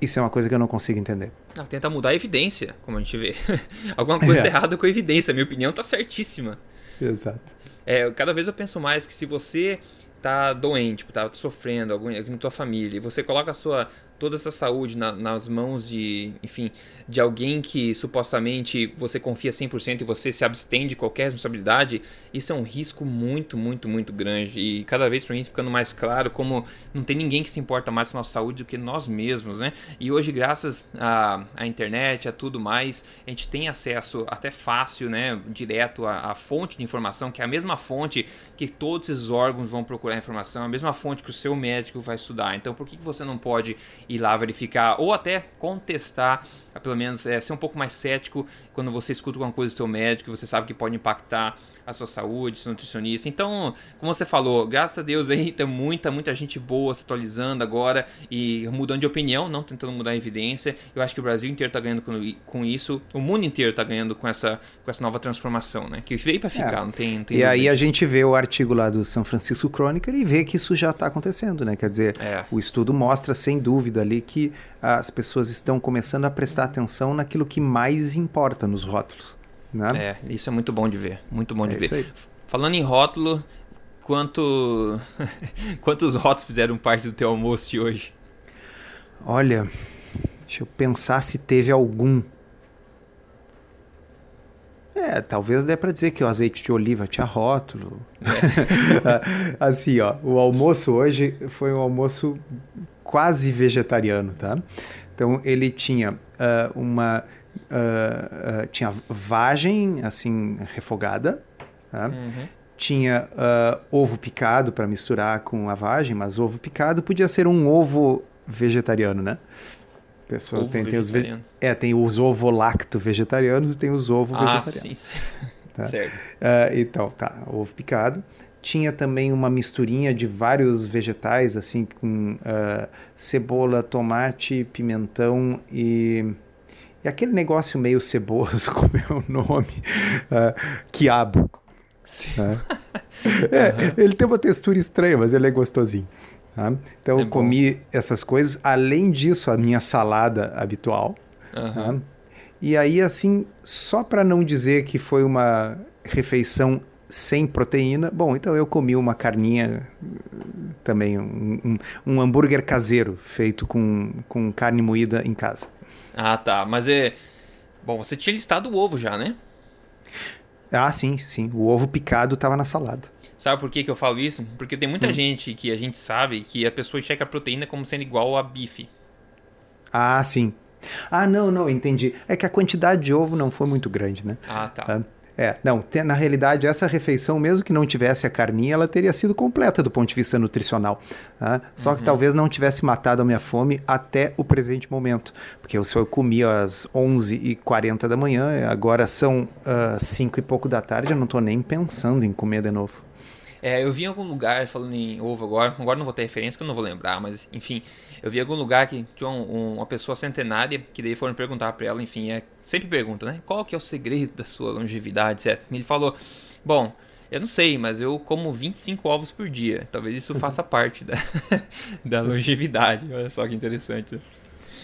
isso é uma coisa que eu não consigo entender. Ela tenta mudar a evidência, como a gente vê. Alguma coisa é. errada com a evidência. Minha opinião está certíssima. Exato. É, cada vez eu penso mais que se você tá doente, tipo, tá sofrendo algum na tua família, e você coloca a sua toda essa saúde na, nas mãos de, enfim, de alguém que supostamente você confia 100% e você se abstém de qualquer responsabilidade, isso é um risco muito, muito, muito grande. E cada vez para mim ficando mais claro como não tem ninguém que se importa mais com a nossa saúde do que nós mesmos, né? E hoje, graças à, à internet, a tudo mais, a gente tem acesso até fácil, né, direto à, à fonte de informação, que é a mesma fonte que todos esses órgãos vão procurar informação, a mesma fonte que o seu médico vai estudar. Então, por que, que você não pode ir lá verificar ou até contestar, pelo menos é, ser um pouco mais cético quando você escuta alguma coisa do seu médico, você sabe que pode impactar a sua saúde, seu nutricionista. Então, como você falou, graças a Deus aí tem muita, muita gente boa se atualizando agora e mudando de opinião, não tentando mudar a evidência. Eu acho que o Brasil inteiro está ganhando com, com isso, o mundo inteiro está ganhando com essa, com essa nova transformação, né? Que veio para ficar, é. não tem, não tem E aí a gente vê o artigo lá do São Francisco Chronicle e vê que isso já está acontecendo, né? Quer dizer, é. o estudo mostra sem dúvida ali que as pessoas estão começando a prestar atenção naquilo que mais importa nos rótulos. Né? É, isso é muito bom de ver, muito bom de é ver. Falando em rótulo, quanto quantos rótulos fizeram parte do teu almoço de hoje? Olha, deixa eu pensar se teve algum. É, talvez dê para dizer que o azeite de oliva tinha rótulo. É. assim, ó, o almoço hoje foi um almoço quase vegetariano, tá? Então ele tinha uh, uma uh, uh, tinha vagem assim refogada, tá? uhum. tinha ovo picado para misturar com a vagem, mas ovo picado podia ser um ovo vegetariano, né? Pessoa ovo tem, tem os ve... é tem os ovo lacto vegetarianos e tem os ovo ah, vegetarianos. Sim, sim. Tá? Certo. então tá, ovo picado tinha também uma misturinha de vários vegetais, assim, com uh, cebola, tomate, pimentão e, e, aquele negócio meio ceboso, como é o nome? Uh, quiabo. Sim. é, uhum. Ele tem uma textura estranha, mas ele é gostosinho. Tá? Então é eu comi essas coisas, além disso, a minha salada habitual. Uhum. Tá? E aí, assim, só para não dizer que foi uma refeição sem proteína. Bom, então eu comi uma carninha também, um, um, um, hambúrguer caseiro feito com, com carne moída em casa. Ah, tá. Mas é. Bom, você tinha listado o ovo já, né? Ah, sim, sim. O ovo picado estava na salada. Sabe por que, que eu falo isso? Porque tem muita hum. gente que a gente sabe que a pessoa checa a proteína como sendo igual a bife. Ah, sim. Ah, não, não, entendi. É que a quantidade de ovo não foi muito grande, né? Ah, tá. Ah, é, não, na realidade, essa refeição, mesmo que não tivesse a carninha, ela teria sido completa do ponto de vista nutricional. Tá? Só uhum. que talvez não tivesse matado a minha fome até o presente momento. Porque eu só comi às 11h40 da manhã, agora são uh, 5 e pouco da tarde, eu não estou nem pensando em comer de novo. É, eu vi em algum lugar, falando em ovo agora, agora não vou ter referência que eu não vou lembrar, mas enfim, eu vi em algum lugar que tinha um, uma pessoa centenária que daí foram perguntar para ela, enfim, é, sempre pergunta, né? Qual que é o segredo da sua longevidade, etc. E ele falou, bom, eu não sei, mas eu como 25 ovos por dia. Talvez isso faça parte da, da longevidade. Olha só que interessante.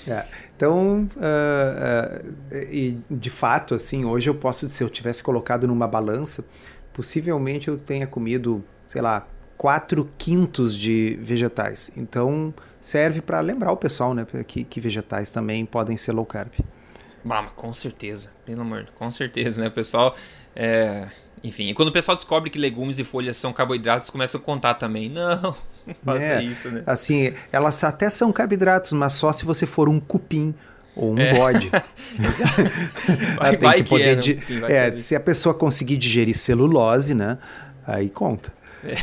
É, então, uh, uh, e de fato, assim, hoje eu posso, se eu tivesse colocado numa balança, possivelmente eu tenha comido, sei lá, 4 quintos de vegetais. Então serve para lembrar o pessoal, né, que, que, vegetais também podem ser low carb. Bah, com certeza, pelo amor, com certeza, né, o pessoal. É... Enfim, quando o pessoal descobre que legumes e folhas são carboidratos, começa a contar também. Não, não faça é, isso, né? Assim, elas até são carboidratos, mas só se você for um cupim ou um é. bode. vai, vai que, que poder é, né? Enfim, é se a pessoa conseguir digerir celulose, né? Aí conta. É.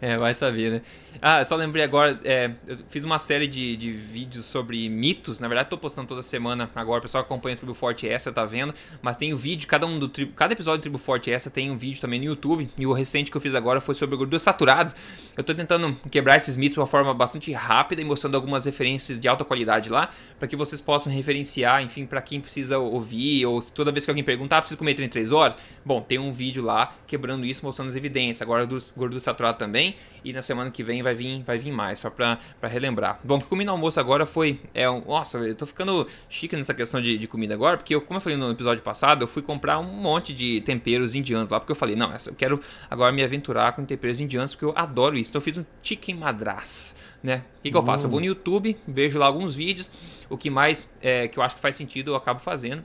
é, vai saber, né? Ah, só lembrei agora, é, eu fiz uma série de, de vídeos sobre mitos. Na verdade, tô postando toda semana agora. O pessoal acompanha o Tribo Forte Essa, tá vendo? Mas tem o um vídeo, cada um do tribo, cada episódio do Tribo Forte Essa tem um vídeo também no YouTube. E o recente que eu fiz agora foi sobre gorduras saturadas. Eu tô tentando quebrar esses mitos de uma forma bastante rápida e mostrando algumas referências de alta qualidade lá, para que vocês possam referenciar, enfim, para quem precisa ouvir, ou toda vez que alguém perguntar, ah, preciso comer 33 horas? Bom, tem um vídeo lá quebrando isso, mostrando as evidências. Agora, gordura saturada também. E na semana que vem vai vir, vai vir mais, só pra, pra relembrar. Bom, o que comi no almoço agora foi. É, nossa, eu tô ficando chique nessa questão de, de comida agora, porque eu, como eu falei no episódio passado, eu fui comprar um monte de temperos indianos lá, porque eu falei, não, eu quero agora me aventurar com temperos indianos, porque eu adoro isso. Então eu fiz um chicken madras. Né? O que, que eu faço? Eu vou no YouTube, vejo lá alguns vídeos, o que mais é, que eu acho que faz sentido eu acabo fazendo.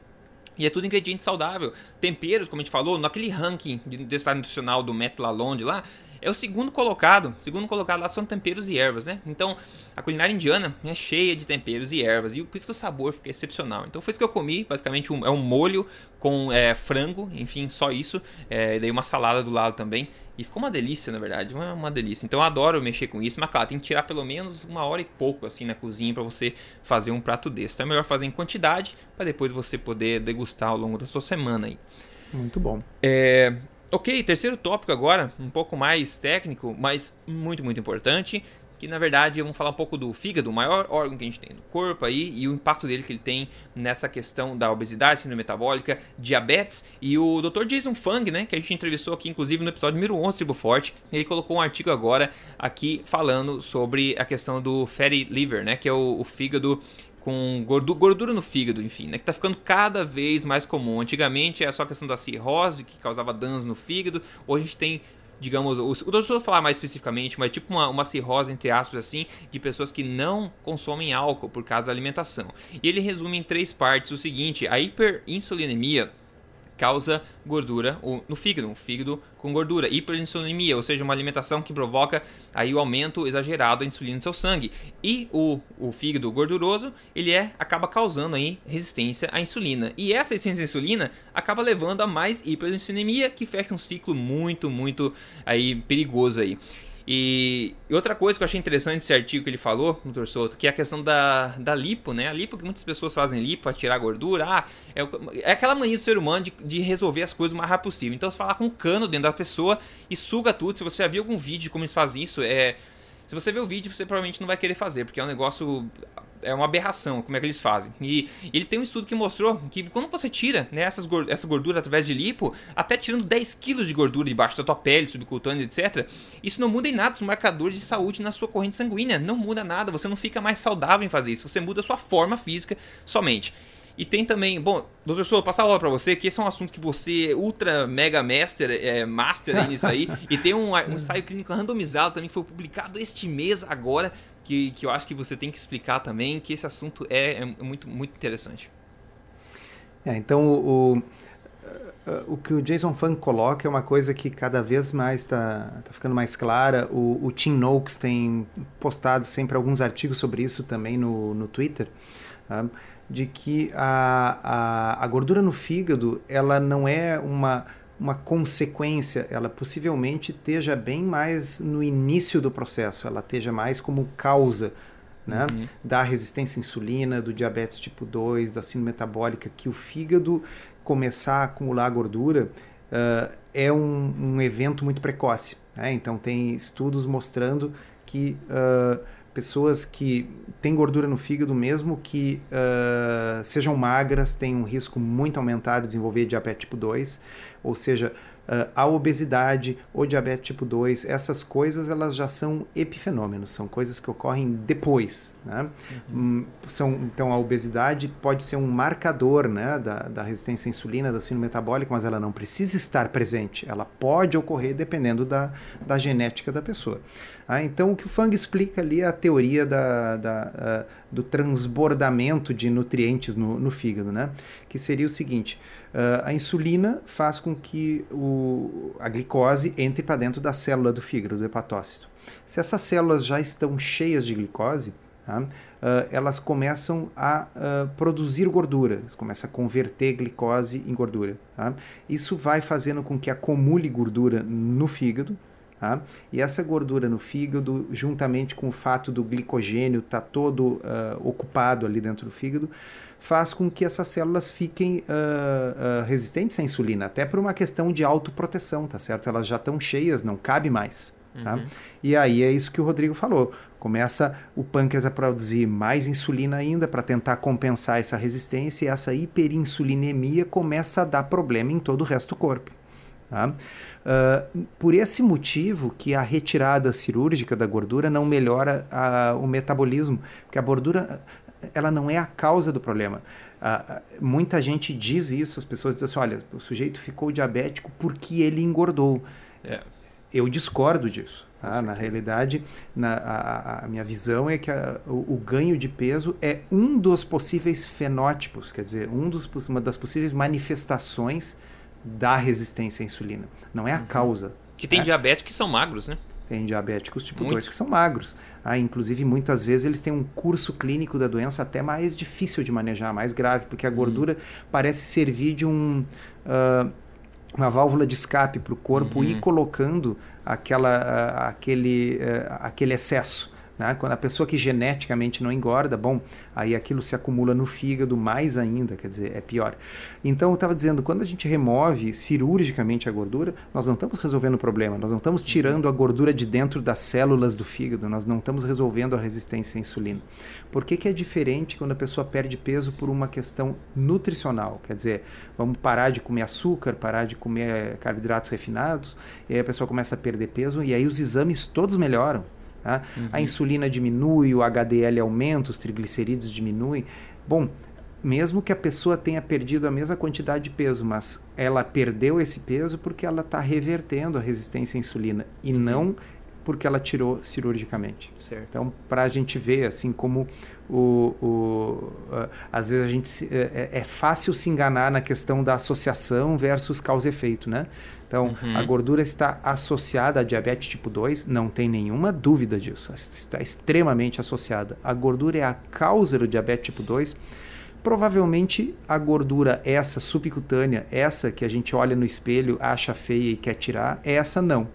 E é tudo ingrediente saudável. Temperos, como a gente falou, naquele ranking de necessidade nutricional do Matt Lalonde lá, é o segundo colocado. Segundo colocado lá são temperos e ervas, né? Então, a culinária indiana é cheia de temperos e ervas. E por isso que o sabor fica excepcional. Então, foi isso que eu comi. Basicamente, um, é um molho com é, frango, enfim, só isso. É, daí uma salada do lado também. E ficou uma delícia, na verdade, uma, uma delícia. Então eu adoro mexer com isso, mas claro, tem que tirar pelo menos uma hora e pouco assim na cozinha para você fazer um prato desse. Então é melhor fazer em quantidade para depois você poder degustar ao longo da sua semana aí. Muito bom. É, Ok, terceiro tópico agora, um pouco mais técnico, mas muito, muito importante que na verdade vamos falar um pouco do fígado, o maior órgão que a gente tem no corpo aí, e o impacto dele que ele tem nessa questão da obesidade, síndrome metabólica, diabetes. E o Dr. Jason Fung, né, que a gente entrevistou aqui inclusive no episódio número 11 Tribo Forte, ele colocou um artigo agora aqui falando sobre a questão do fatty liver, né, que é o, o fígado com gordura, gordura, no fígado, enfim, né, que tá ficando cada vez mais comum. Antigamente era só a questão da cirrose que causava danos no fígado, hoje a gente tem digamos, o, o doutor falar mais especificamente, mas tipo uma, uma cirrose, entre aspas, assim, de pessoas que não consomem álcool por causa da alimentação. E ele resume em três partes o seguinte: a hiperinsulinemia causa gordura no fígado, um fígado com gordura, hiperinsulinemia, ou seja, uma alimentação que provoca aí o aumento exagerado da insulina no seu sangue. E o, o fígado gorduroso, ele é acaba causando aí resistência à insulina. E essa resistência à insulina acaba levando a mais hiperinsulinemia, que fecha um ciclo muito, muito aí perigoso aí. E, outra coisa que eu achei interessante esse artigo que ele falou, doutor Souto, que é a questão da, da lipo, né? A lipo que muitas pessoas fazem lipo para tirar gordura. Ah, é, é, aquela mania do ser humano de, de, resolver as coisas o mais rápido possível. Então você fala com um cano dentro da pessoa e suga tudo. Se você já viu algum vídeo de como eles fazem isso, é. Se você ver o vídeo, você provavelmente não vai querer fazer, porque é um negócio é uma aberração como é que eles fazem. E ele tem um estudo que mostrou que quando você tira né, essas, essa gordura através de lipo, até tirando 10 quilos de gordura debaixo da tua pele, subcutânea, etc., isso não muda em nada os marcadores de saúde na sua corrente sanguínea. Não muda nada, você não fica mais saudável em fazer isso, você muda a sua forma física somente. E tem também, bom, doutor Souza, passar a aula para você, que esse é um assunto que você, ultra mega master, é, master nisso aí, e tem um, um ensaio clínico randomizado também que foi publicado este mês agora, que, que eu acho que você tem que explicar também, que esse assunto é, é muito, muito interessante. É, então o, o, o que o Jason Funk coloca é uma coisa que cada vez mais está tá ficando mais clara. O, o Tim Noakes tem postado sempre alguns artigos sobre isso também no, no Twitter. Tá? de que a, a, a gordura no fígado ela não é uma, uma consequência, ela possivelmente esteja bem mais no início do processo, ela esteja mais como causa né, uhum. da resistência à insulina, do diabetes tipo 2, da síndrome metabólica, que o fígado começar a acumular gordura uh, é um, um, evento muito precoce. Né? Então, tem estudos mostrando que uh, pessoas que têm gordura no fígado, mesmo que uh, sejam magras, têm um risco muito aumentado de desenvolver diabetes tipo 2, ou seja, uh, a obesidade, o diabetes tipo 2, essas coisas elas já são epifenômenos, são coisas que ocorrem depois. Né? Uhum. Hum, são, então a obesidade pode ser um marcador né, da, da resistência à insulina, da síndrome metabólica, mas ela não precisa estar presente, ela pode ocorrer dependendo da, da genética da pessoa. Ah, então, o que o Fang explica ali é a teoria da, da, uh, do transbordamento de nutrientes no, no, fígado, né? que seria o seguinte: uh, a insulina faz com que o, a glicose entre para dentro da célula do fígado, do hepatócito. Se essas células já estão cheias de glicose, uh, elas começam a produzir gordura, começam a converter glicose em gordura. Tá? Isso vai fazendo com que acumule gordura no fígado. Tá? E essa gordura no fígado, juntamente com o fato do glicogênio estar tá todo uh, ocupado ali dentro do fígado, faz com que essas células fiquem uh, uh, resistentes à insulina, até por uma questão de autoproteção, tá certo? Elas já estão cheias, não cabe mais. Tá? Uhum. E aí é isso que o Rodrigo falou. Começa o pâncreas a produzir mais insulina ainda para tentar compensar essa resistência e essa hiperinsulinemia começa a dar problema em todo o resto do corpo. Tá? Uh, por esse motivo que a retirada cirúrgica da gordura não melhora uh, o metabolismo, porque a gordura ela não é a causa do problema. Uh, muita gente diz isso, as pessoas dizem assim, olha, o sujeito ficou diabético porque ele engordou. É. Eu discordo disso. Tá? Na realidade, na, a, a, minha visão é que a, o, o, ganho de peso é um dos possíveis fenótipos, quer dizer, um dos, uma das possíveis manifestações da resistência à insulina. Não é a uhum. causa. Que tem né? diabéticos que são magros, né? Tem diabéticos tipo 2 que são magros. Ah, inclusive, muitas vezes eles têm um curso clínico da doença até mais difícil de manejar, mais grave, porque a uhum. gordura uhum. parece servir de um, uh, uma válvula de escape para o corpo uhum. ir colocando aquela, aquele, uh, aquele excesso Né? Quando a pessoa que geneticamente não engorda, bom, aí aquilo se acumula no fígado mais ainda, quer dizer, é pior. Então eu estava dizendo, quando a gente remove cirurgicamente a gordura, nós não estamos resolvendo o problema, nós não estamos tirando a gordura de dentro das células do fígado, nós não estamos resolvendo a resistência à insulina. Por que, que é diferente quando a pessoa perde peso por uma questão nutricional? Quer dizer, vamos parar de comer açúcar, parar de comer carboidratos refinados, e aí a pessoa começa a perder peso e aí os exames todos melhoram. Tá? Uhum. A insulina diminui, o HDL aumenta, os triglicerídeos diminuem. Bom, mesmo que a pessoa tenha perdido a mesma quantidade de peso, mas ela perdeu esse peso porque ela está revertendo a resistência à insulina e uhum. não porque ela tirou cirurgicamente. Certo. Então, para a gente ver, assim como o, o uh, às vezes a gente se, é, é, fácil se enganar na questão da associação versus causa-efeito, né? Então, uhum. a gordura está associada a diabetes tipo 2, não tem nenhuma dúvida disso, está extremamente associada. A gordura é a causa do diabetes tipo 2. Provavelmente a gordura, essa subcutânea, essa que a gente olha no espelho, acha feia e quer tirar, essa não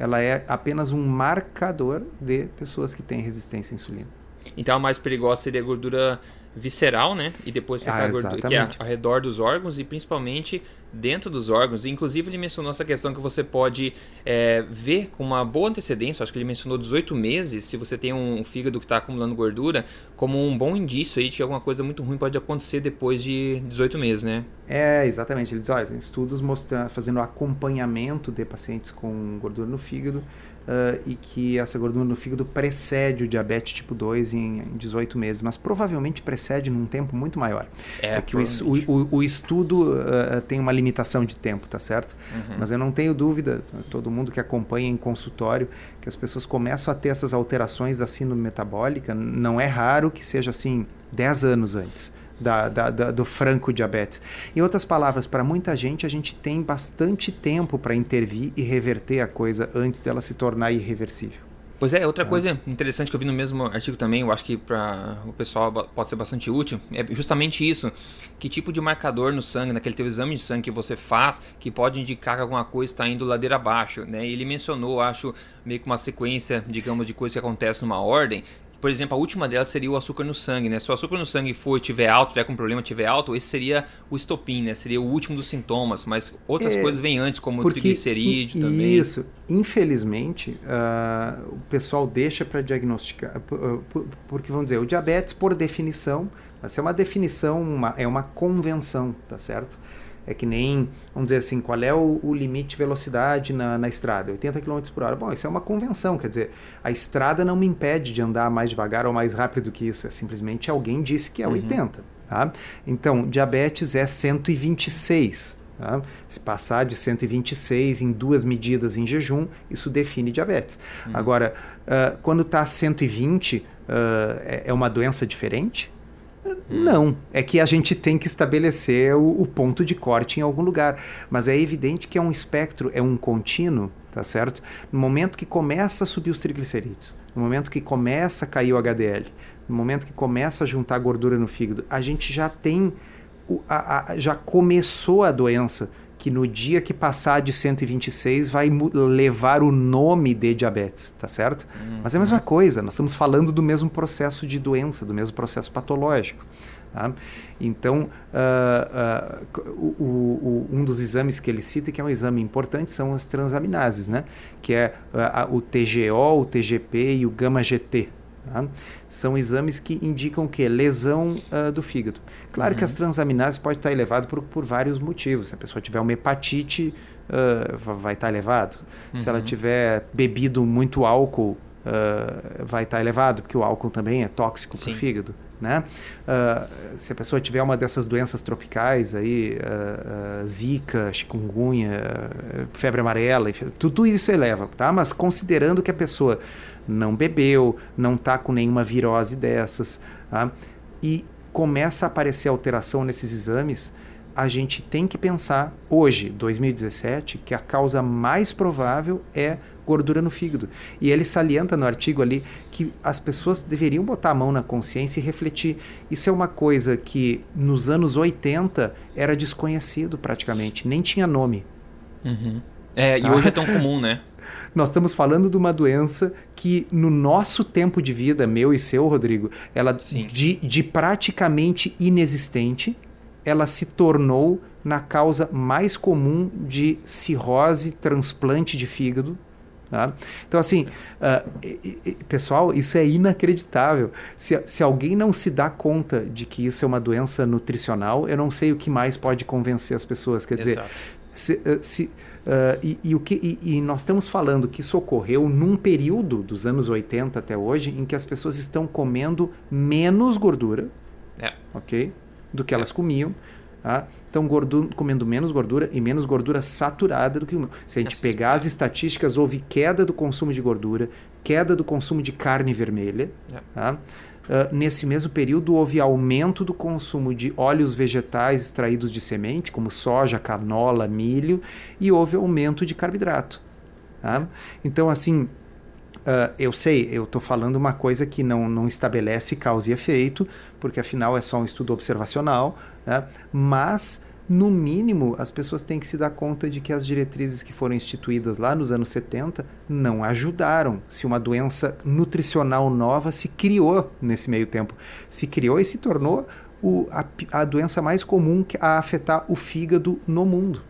ela é apenas um marcador de pessoas que têm resistência à insulina. Então a mais perigosa seria a gordura visceral, né? E depois ficar ah, a gordura que é ao redor dos órgãos e principalmente dentro dos órgãos. Inclusive, ele mencionou essa questão que você pode é, ver com uma boa antecedência. Acho que ele mencionou 18 meses, se você tem um fígado que está acumulando gordura, como um bom indício aí de que alguma coisa muito ruim pode acontecer depois de 18 meses, né? É, exatamente. Ele diz, olha, tem estudos mostrando, fazendo acompanhamento de pacientes com gordura no fígado uh, e que essa gordura no fígado precede o diabetes tipo 2 em, em 18 meses, mas provavelmente precede num tempo muito maior. É, é que o, o, o, estudo uh, tem uma limitação de tempo, tá certo? Uhum. Mas eu não tenho dúvida, todo mundo que acompanha em consultório, que as pessoas começam a ter essas alterações da síndrome metabólica, não é raro que seja assim 10 anos antes da, da, da, do franco diabetes. Em outras palavras, para muita gente, a gente tem bastante tempo para intervir e reverter a coisa antes dela se tornar irreversível. Pois é, outra coisa interessante que eu vi no mesmo artigo também, eu acho que para o pessoal pode ser bastante útil, é justamente isso. Que tipo de marcador no sangue, naquele teu exame de sangue que você faz, que pode indicar que alguma coisa está indo ladeira abaixo, né? Ele mencionou, acho, meio que uma sequência, digamos, de coisas que acontecem numa ordem, por exemplo, a última delas seria o açúcar no sangue, né? Se o açúcar no sangue for tiver alto, tiver com problema, tiver alto, esse seria o estopim, né? Seria o último dos sintomas, mas outras é, coisas vêm antes, como o triglicerídeo também. Isso. Infelizmente, uh, o pessoal deixa para diagnosticar, porque vamos dizer, o diabetes, por definição, mas é uma definição, uma, é uma convenção, tá certo? É que nem, vamos dizer assim, qual é o, o limite de velocidade na, na estrada? 80 km por hora. Bom, isso é uma convenção, quer dizer, a estrada não me impede de andar mais devagar ou mais rápido que isso, é simplesmente alguém disse que é uhum. 80. Tá? Então, diabetes é 126. Tá? Se passar de 126 em duas medidas em jejum, isso define diabetes. Uhum. Agora, uh, quando está 120, uh, é, é uma doença diferente? Não, é que a gente tem que estabelecer o, o, ponto de corte em algum lugar. Mas é evidente que é um espectro, é um contínuo, tá certo? No momento que começa a subir os triglicerídeos, no momento que começa a cair o HDL, no momento que começa a juntar gordura no fígado, a gente já tem, a, a, já começou a doença que no dia que passar de 126 vai levar o nome de diabetes, tá certo? Uhum. Mas é a mesma coisa, nós estamos falando do mesmo processo de doença, do mesmo processo patológico. Tá? Então, uh, uh, o, o, um dos exames que ele cita, que é um exame importante, são as transaminases, né? que é uh, o TGO, o TGP e o gama-GT. Tá? São exames que indicam que? Lesão uh, do fígado. Claro uhum. que as transaminases pode estar elevado por, por vários motivos. Se a pessoa tiver uma hepatite, uh, vai estar elevado. Uhum. Se ela uhum. tiver bebido muito álcool, uh, vai estar elevado, porque o álcool também é tóxico para o fígado. Né? se a pessoa tiver uma dessas doenças tropicais aí, zika, chikungunya, febre amarela, tudo isso eleva, tá? Mas considerando que a pessoa não bebeu, não está com nenhuma virose dessas, tá? e começa a aparecer alteração nesses exames, a gente tem que pensar hoje, 2017, que a causa mais provável é gordura no fígado. E ele salienta no artigo ali que as pessoas deveriam botar a mão na consciência e refletir. Isso é uma coisa que nos anos 80 era desconhecido praticamente, nem tinha nome. Uhum. É, e tá? hoje é tão comum, né? Nós estamos falando de uma doença que, no nosso tempo de vida, meu e seu, Rodrigo, ela de, de praticamente inexistente, ela se tornou na causa mais comum de cirrose, transplante de fígado. Tá? Então, assim, uh, pessoal, isso é inacreditável. Se, se alguém não se dá conta de que isso é uma doença nutricional, eu não sei o que mais pode convencer as pessoas. Quer dizer, se, uh, se Uh, e, e, o que, e, e, nós estamos falando que isso ocorreu num período dos anos 80 até hoje em que as pessoas estão comendo menos gordura, é. ok? Do que elas é. comiam. Tá? Estão comendo menos gordura e menos gordura saturada do que o Se a gente Nossa. pegar as estatísticas, houve queda do consumo de gordura, queda do consumo de carne vermelha. É. Tá? Uh, nesse mesmo período, houve aumento do consumo de óleos vegetais extraídos de semente, como soja, canola, milho, e houve aumento de carboidrato. Tá? Então, assim, Uh, eu sei, eu estou falando uma coisa que não, não estabelece causa e efeito, porque afinal é só um estudo observacional, né? mas no mínimo, as pessoas têm que se dar conta de que as diretrizes que foram instituídas lá nos anos 70 não ajudaram. Se uma doença nutricional nova se criou nesse meio tempo, se criou e se tornou o, a, a doença mais comum a afetar o fígado no mundo.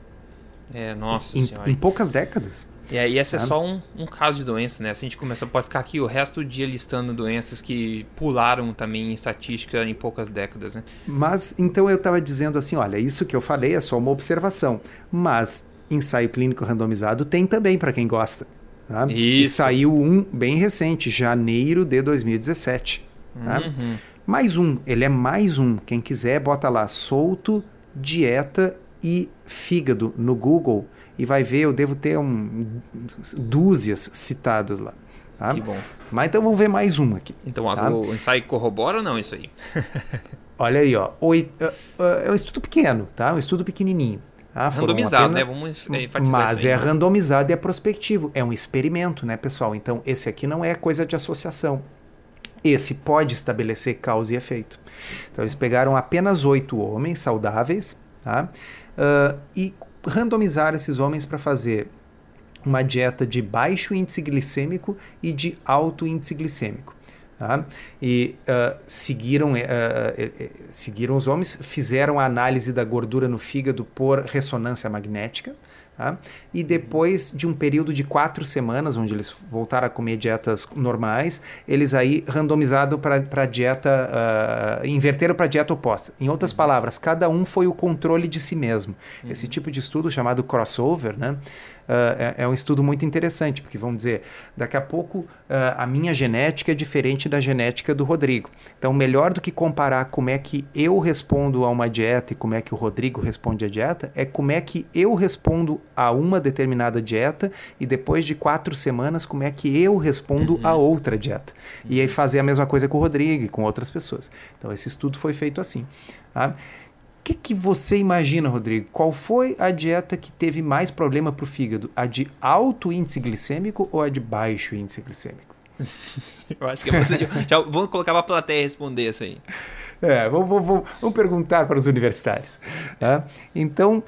É, nossa em, senhora. Em poucas décadas. E aí esse é só um, um, caso de doença, né? Se a gente começa, pode ficar aqui o resto do dia listando doenças que pularam também em estatística em poucas décadas, né? Mas então eu estava dizendo assim, olha, isso que eu falei é só uma observação, mas ensaio clínico randomizado tem também para quem gosta. Tá? Isso. E saiu um bem recente, janeiro de 2017. Tá? Uhum. Mais um, ele é mais um. Quem quiser, bota lá solto, dieta e fígado no Google e vai ver, eu devo ter um, dúzias citadas lá. Tá? Que bom. Mas então vamos ver mais uma aqui. Então tá? o ensaio corrobora ou não isso aí? Olha aí, ó. O, uh, uh, é um estudo pequeno, tá? Um estudo pequenininho. Tá? randomizado, né? Vamos enfatizar Mas é randomizado e é prospectivo. É um experimento, né, pessoal? Então, esse aqui não é coisa de associação. Esse pode estabelecer causa e efeito. Então, eles pegaram apenas oito homens saudáveis tá? Uh, e randomizar esses homens para fazer uma dieta de baixo índice glicêmico e de alto índice glicêmico. Tá? E uh, seguiram, uh, seguiram os homens, fizeram a análise da gordura no fígado por ressonância magnética. Tá? E depois de um período de quatro semanas, onde eles voltaram a comer dietas normais, eles aí randomizaram para a dieta, uh, inverteram para a dieta oposta. Em outras palavras, cada um foi o controle de si mesmo. Uhum. Esse tipo de estudo chamado crossover, né? Uh, é, é, um estudo muito interessante, porque vamos dizer, daqui a pouco uh, a minha genética é diferente da genética do Rodrigo. Então, melhor do que comparar como é que eu respondo a uma dieta e como é que o Rodrigo responde à dieta, é como é que eu respondo a uma determinada dieta e depois de quatro semanas, como é que eu respondo uhum. a outra dieta. Uhum. E aí fazer a mesma coisa com o Rodrigo e com outras pessoas. Então, esse estudo foi feito assim. Tá? O que, que você imagina, Rodrigo? Qual foi a dieta que teve mais problema para o fígado? A de alto índice glicêmico ou a de baixo índice glicêmico? Eu acho que é você. já, vamos colocar para a plateia responder isso aí. É, vamos, vamos, vamos perguntar para os universitários. Tá? Então,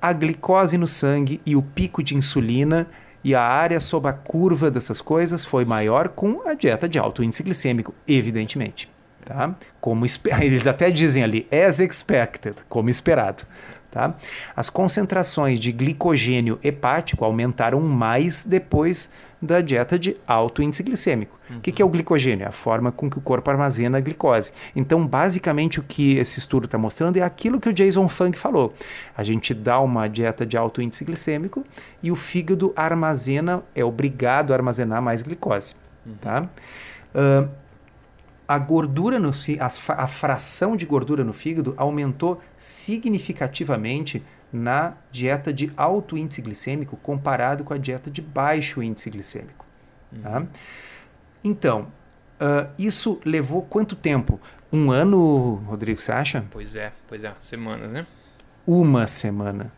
a glicose no sangue e o pico de insulina e a área sob a curva dessas coisas foi maior com a dieta de alto índice glicêmico, evidentemente. Tá? Como eles até dizem ali, as expected, como esperado. Tá? As concentrações de glicogênio hepático aumentaram mais depois da dieta de alto índice glicêmico. O uhum. que, que, é o glicogênio? É a forma com que o corpo armazena a glicose. Então, basicamente, o que esse estudo está mostrando é aquilo que o Jason Funk falou. A gente dá uma dieta de alto índice glicêmico e o fígado armazena, é obrigado a armazenar mais glicose. Uhum. Tá? Uh, a gordura no a, fração de gordura no fígado aumentou significativamente na dieta de alto índice glicêmico comparado com a dieta de baixo índice glicêmico. Tá? Uhum. Então, uh, isso levou quanto tempo? Um ano, Rodrigo, você acha? Pois é, pois é, semanas, né? Uma semana.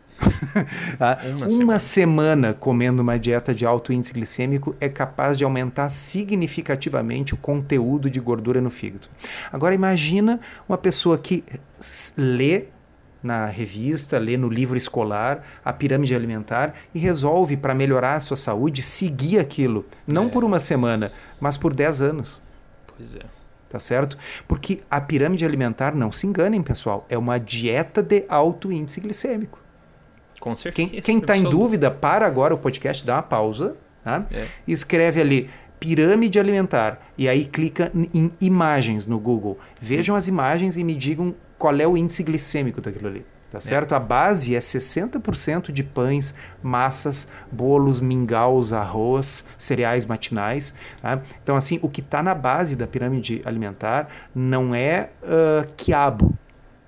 Tá? uma, uma semana. semana comendo uma dieta de alto índice glicêmico é capaz de aumentar significativamente o conteúdo de gordura no fígado. Agora imagina uma pessoa que lê na revista, lê no livro escolar a pirâmide alimentar e resolve, para melhorar a sua saúde, seguir aquilo. Não É. por uma semana, mas por 10 anos. Pois é. Tá certo? Porque a pirâmide alimentar, não se enganem, pessoal, é uma dieta de alto índice glicêmico. Com certeza. Quem, quem tá em dúvida, para agora o podcast, dá uma pausa, tá? É. Escreve ali pirâmide alimentar e aí clica em imagens no Google. Vejam as imagens e me digam qual é o índice glicêmico daquilo ali. Tá certo? A base é 60% de pães, massas, bolos, mingaus, arroz, cereais matinais. tá? Então, assim, o que está na base da pirâmide alimentar não é ah, quiabo,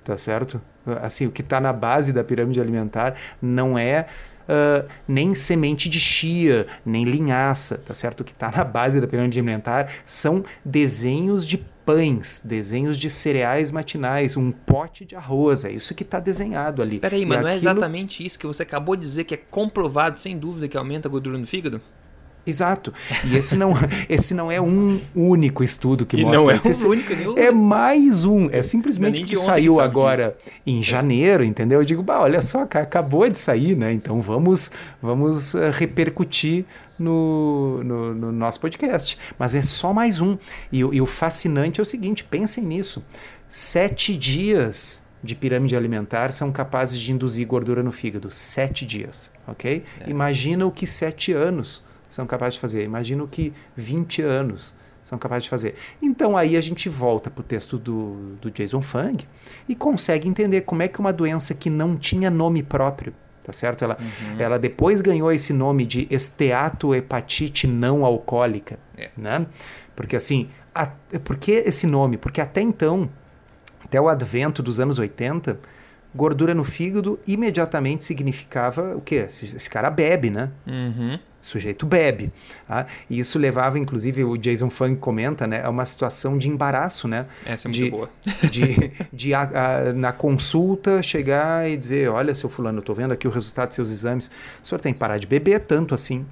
tá certo? Assim, o que está na base da pirâmide alimentar não é ah, nem semente de chia, nem linhaça, tá certo? O que está na base da pirâmide alimentar são desenhos de pães, desenhos de cereais matinais, um pote de arroz, é isso que está desenhado ali. Peraí, mas não é exatamente isso que você acabou de dizer que é comprovado, sem dúvida, que aumenta a gordura no fígado? Exato. E esse não, esse não é um único estudo que E mostra não é. Esse o único, nem o- É mais um. É é simplesmente que saiu agora em janeiro, entendeu? Eu digo, bah, olha só, acabou de sair, né? Então vamos, vamos eh, repercutir no, no, no nosso podcast. Mas é só mais um. E, o- e o fascinante é o seguinte: pensem nisso. Sete dias de pirâmide alimentar são capazes de induzir gordura no fígado. Sete dias, ok? Imagina o que sete anos são capazes de fazer. Imagina o que 20 anos são capazes de fazer. Então aí a gente volta para o texto do, do Jason Fung e consegue entender como é que uma doença que não tinha nome próprio, tá certo? Ela, ela depois ganhou esse nome de esteatohepatite não alcoólica, É. né? Porque assim, a, por que esse nome? Porque até então, até o advento dos anos 80, gordura no fígado imediatamente significava o quê? Esse, esse cara bebe, né? Uhum. O sujeito bebe. tá? E isso levava, inclusive, o Jason Funk comenta, né? A uma situação de embaraço, né? Essa é muito de, boa. De, de a- a- na consulta chegar e dizer: Olha, seu Fulano, eu tô vendo aqui o resultado dos seus exames. O senhor tem que parar de beber tanto assim.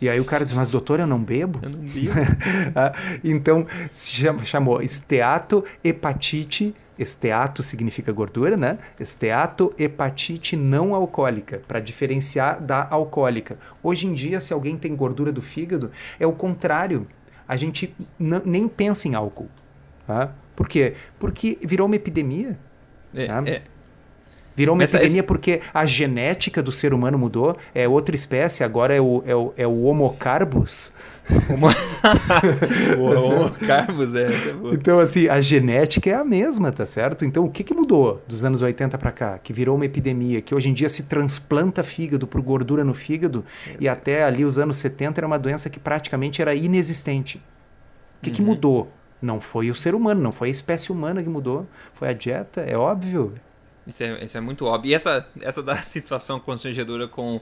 E aí o cara diz: Mas doutor, eu não bebo? Eu não vi. Ah, então, se chamou esteatohepatite. Esteato significa gordura, né? Esteatohepatite não alcoólica, para diferenciar da alcoólica. Hoje em dia, se alguém tem gordura do fígado, é o contrário. A gente nem pensa em álcool. Tá? Por quê? Porque virou uma epidemia. É, Tá? é. Virou uma Essa- epidemia porque a genética do ser humano mudou, é outra espécie, agora é o, é o, é o Homo carbus. o, o Carlos, é, essa é boa. Então, assim, a genética é a mesma, tá certo? Então, o que, que mudou dos anos 80 para cá? Que virou uma epidemia, que hoje em dia se transplanta fígado por gordura no fígado, e até ali os anos 70 era uma doença que praticamente era inexistente. O que, que mudou? Não foi o ser humano, não foi a espécie humana que mudou, foi a dieta, é óbvio. Isso é, isso é muito óbvio. E essa, essa da situação constrangedora com,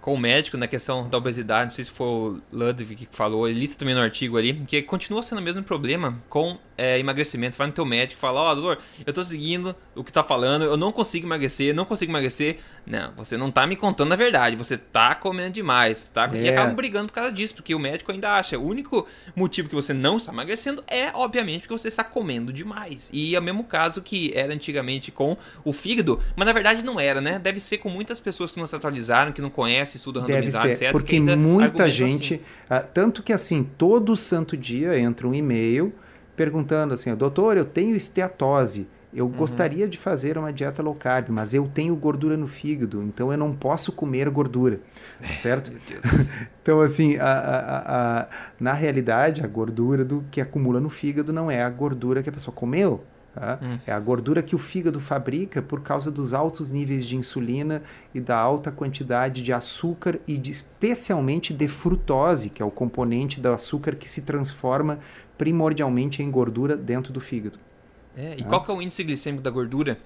com o médico na questão da obesidade, não sei se foi o Ludwig que falou, ele lista também no artigo ali, que continua sendo o mesmo problema com é, emagrecimento. Vai no teu médico e fala, ó, doutor, eu tô seguindo o que tá falando, eu não consigo emagrecer, não consigo emagrecer. Não, você não tá me contando a verdade, você tá comendo demais, tá? E É. acabam brigando por causa disso, porque o médico ainda acha, o único motivo que você não está emagrecendo é, obviamente, porque você está comendo demais. E é o mesmo caso que era antigamente com o fígado, mas na verdade não era, né? Deve ser com muitas pessoas que não se atualizaram, que não conhecem estudo Deve randomizado, ser, etc. que porque muita argumentam gente, assim. tanto que assim, todo santo dia entra um e-mail perguntando assim, doutor, eu tenho esteatose, eu Uhum. gostaria de fazer uma dieta low carb, mas eu tenho gordura no fígado, então eu não posso comer gordura, certo? Então, assim, a- a- a- na realidade, a gordura do que acumula no fígado não é a gordura que a pessoa comeu. tá? Hum. É a gordura que o fígado fabrica por causa dos altos níveis de insulina e da alta quantidade de açúcar e de, especialmente de frutose, que é o componente do açúcar que se transforma primordialmente em gordura dentro do fígado. É, e qual que é o índice glicêmico da gordura?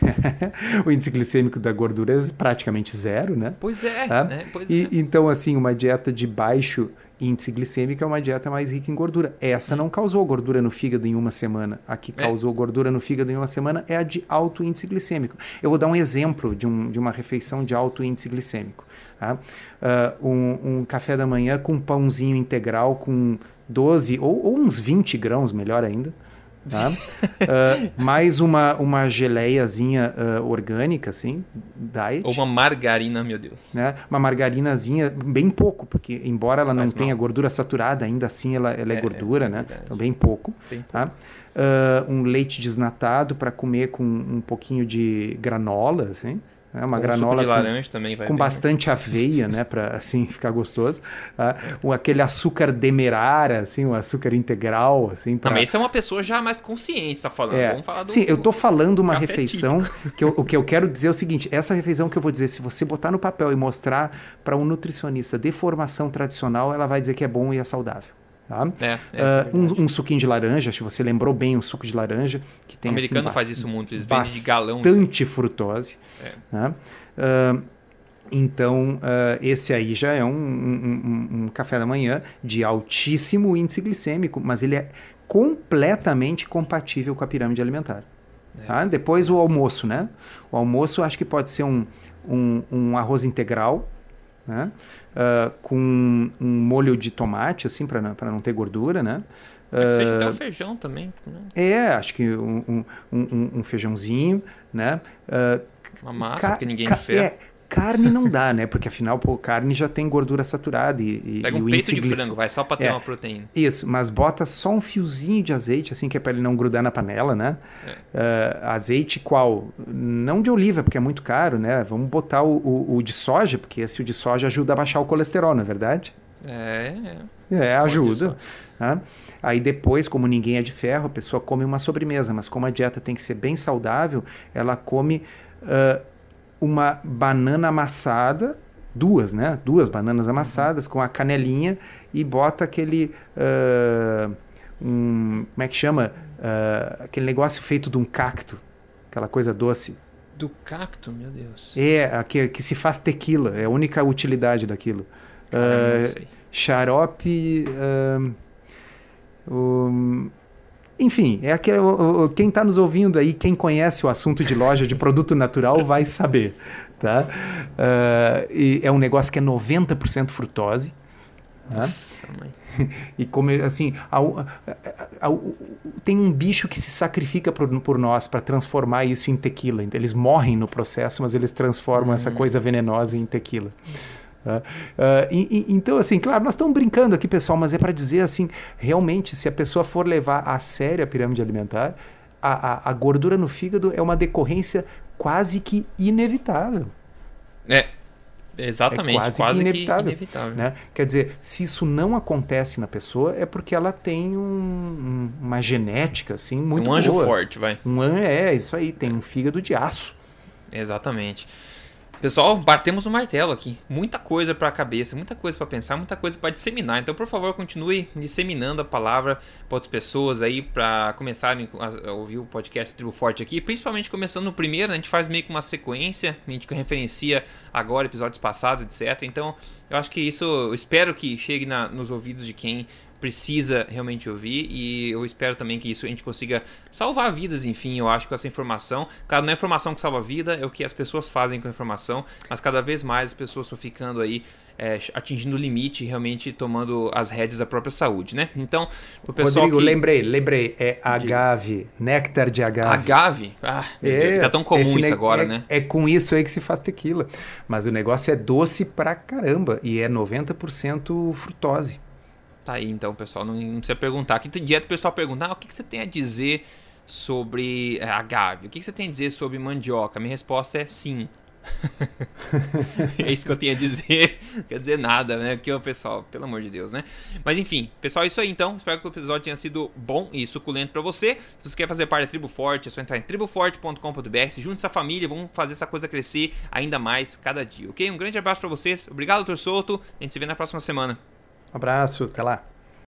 o índice glicêmico da gordura é praticamente zero, né? Pois é, Tá? né? Pois E, é. então, assim, uma dieta de baixo índice glicêmico é uma dieta mais rica em gordura. Essa não causou gordura no fígado em uma semana. A que É. causou gordura no fígado em uma semana é a de alto índice glicêmico. Eu vou dar um exemplo de, um, de uma refeição de alto índice glicêmico. tá? Ah, um, um café da manhã com um pãozinho integral com 12 ou, ou uns 20 grãos, melhor ainda, Tá? uh, mais uma, uma geleiazinha uh, orgânica, assim, diet. Ou uma margarina, meu Deus. Né? Uma margarinazinha, bem pouco, porque embora ela Faz não mal. tenha gordura saturada, ainda assim ela, ela é, é gordura, é, né? Então bem pouco. Bem tá? pouco. Tá? Uh, um leite desnatado para comer com um pouquinho de granola, assim. É uma granola de laranja com, também vai com bem. bastante aveia, né, para assim ficar gostoso. Uh, aquele açúcar demerara, assim, o um açúcar integral, assim. Pra... Também isso é uma pessoa já mais consciente, tá falando. É. Vamos falar do, Sim, eu tô falando uma refeição que eu, o que eu quero dizer é o seguinte: essa refeição que eu vou dizer, se você botar no papel e mostrar para um nutricionista de formação tradicional, ela vai dizer que é bom e é saudável. Tá? É, uh, um, um, suquinho de laranja, acho que você lembrou bem o suco de laranja. que tem O americano assim, faz isso muito, eles vendem de galão. Bastante frutose. É. Tá? Uh, então, uh, esse aí já é um, um, um, café da manhã de altíssimo índice glicêmico, mas ele é completamente compatível com a pirâmide alimentar. É. Tá? Depois o almoço, né? O almoço acho que pode ser um, um arroz integral, né? Uh, com um molho de tomate, assim, para não, ter gordura, né? Uh, seja até o feijão também. Né? É, acho que um, um, um feijãozinho, né? Uh, Uma massa que ninguém fez. É, Carne não dá, né? Porque afinal, pô, carne já tem gordura saturada e, e Pega um e peito de frango, vai só para ter é, uma proteína. Isso, mas bota só um fiozinho de azeite, assim, que é para ele não grudar na panela, né? É. Uh, azeite qual? Não de oliva, porque é muito caro, né? Vamos botar o, o, o, de soja, porque esse o de soja ajuda a baixar o colesterol, não é verdade? É, é. É, ajuda. Né? Aí depois, como ninguém é de ferro, a pessoa come uma sobremesa, mas como a dieta tem que ser bem saudável, ela come... Uh, uma banana amassada, duas, né? Duas bananas uhum. amassadas com a canelinha e bota aquele. Uh, um, como é que chama? Uh, aquele negócio feito de um cacto, aquela coisa doce. Do cacto, meu Deus. É, que, que se faz tequila, é a única utilidade daquilo. Caramba, uh, xarope. Um, enfim, é aquele, quem está nos ouvindo aí, quem conhece o assunto de loja de produto natural vai saber. Tá? Uh, e é um negócio que é 90% frutose. Tá? Nossa, mãe. E como assim, ao, ao, tem um bicho que se sacrifica por, por nós para transformar isso em tequila. Eles morrem no processo, mas eles transformam essa hum. coisa venenosa em tequila. Uh, e, e, então, assim, claro, nós estamos brincando aqui, pessoal, mas é para dizer assim, realmente, se a pessoa for levar a sério a pirâmide alimentar, a, a, a gordura no fígado é uma decorrência quase que inevitável. É, Exatamente, é quase, quase, que inevitável. Que inevitável. Né? Quer dizer, se isso não acontece na pessoa, é porque ela tem um, uma genética assim muito Um anjo boa. forte, vai. Um anjo, é, isso aí, tem um fígado de aço. Exatamente. Pessoal, batemos o martelo aqui. Muita coisa para a cabeça, muita coisa para pensar, muita coisa para disseminar. Então, por favor, continue disseminando a palavra para outras pessoas aí para começarem a ouvir o podcast Tribo Forte aqui. Principalmente começando no primeiro, né? a gente faz meio que uma sequência, a gente referencia agora episódios passados, etc. Então, eu acho que isso, eu espero que chegue na, nos ouvidos de quem precisa realmente ouvir e eu espero também que isso a gente consiga salvar vidas, enfim, eu acho com essa informação. Claro, não é informação que salva a vida, é o que as pessoas fazem com a informação, mas cada vez mais as pessoas estão ficando aí é, atingindo o limite, realmente tomando as rédeas da própria saúde, né? Então, o pessoal Rodrigo, que... lembrei, lembrei, é agave, néctar de agave. Agave? Ah, é, tá tão comum isso agora, é, né? É com isso aí que se faz tequila. Mas o negócio é doce pra caramba e é 90% frutose. Tá aí então, pessoal. Não, não precisa perguntar. Aqui direto o pessoal pergunta: ah, o que, que você tem a dizer sobre é, agave? O que, que você tem a dizer sobre mandioca? Minha resposta é sim. é isso que eu tenho a dizer. Não quer dizer nada, né? Porque o pessoal, pelo amor de Deus, né? Mas enfim, pessoal, é isso aí então. Espero que o episódio tenha sido bom e suculento para você. Se você quer fazer parte da Tribo Forte, é só entrar em triboforte.com.br. Se junte essa família, vamos fazer essa coisa crescer ainda mais cada dia, ok? Um grande abraço para vocês. Obrigado, doutor Souto. A gente se vê na próxima semana. Um abraço, até lá.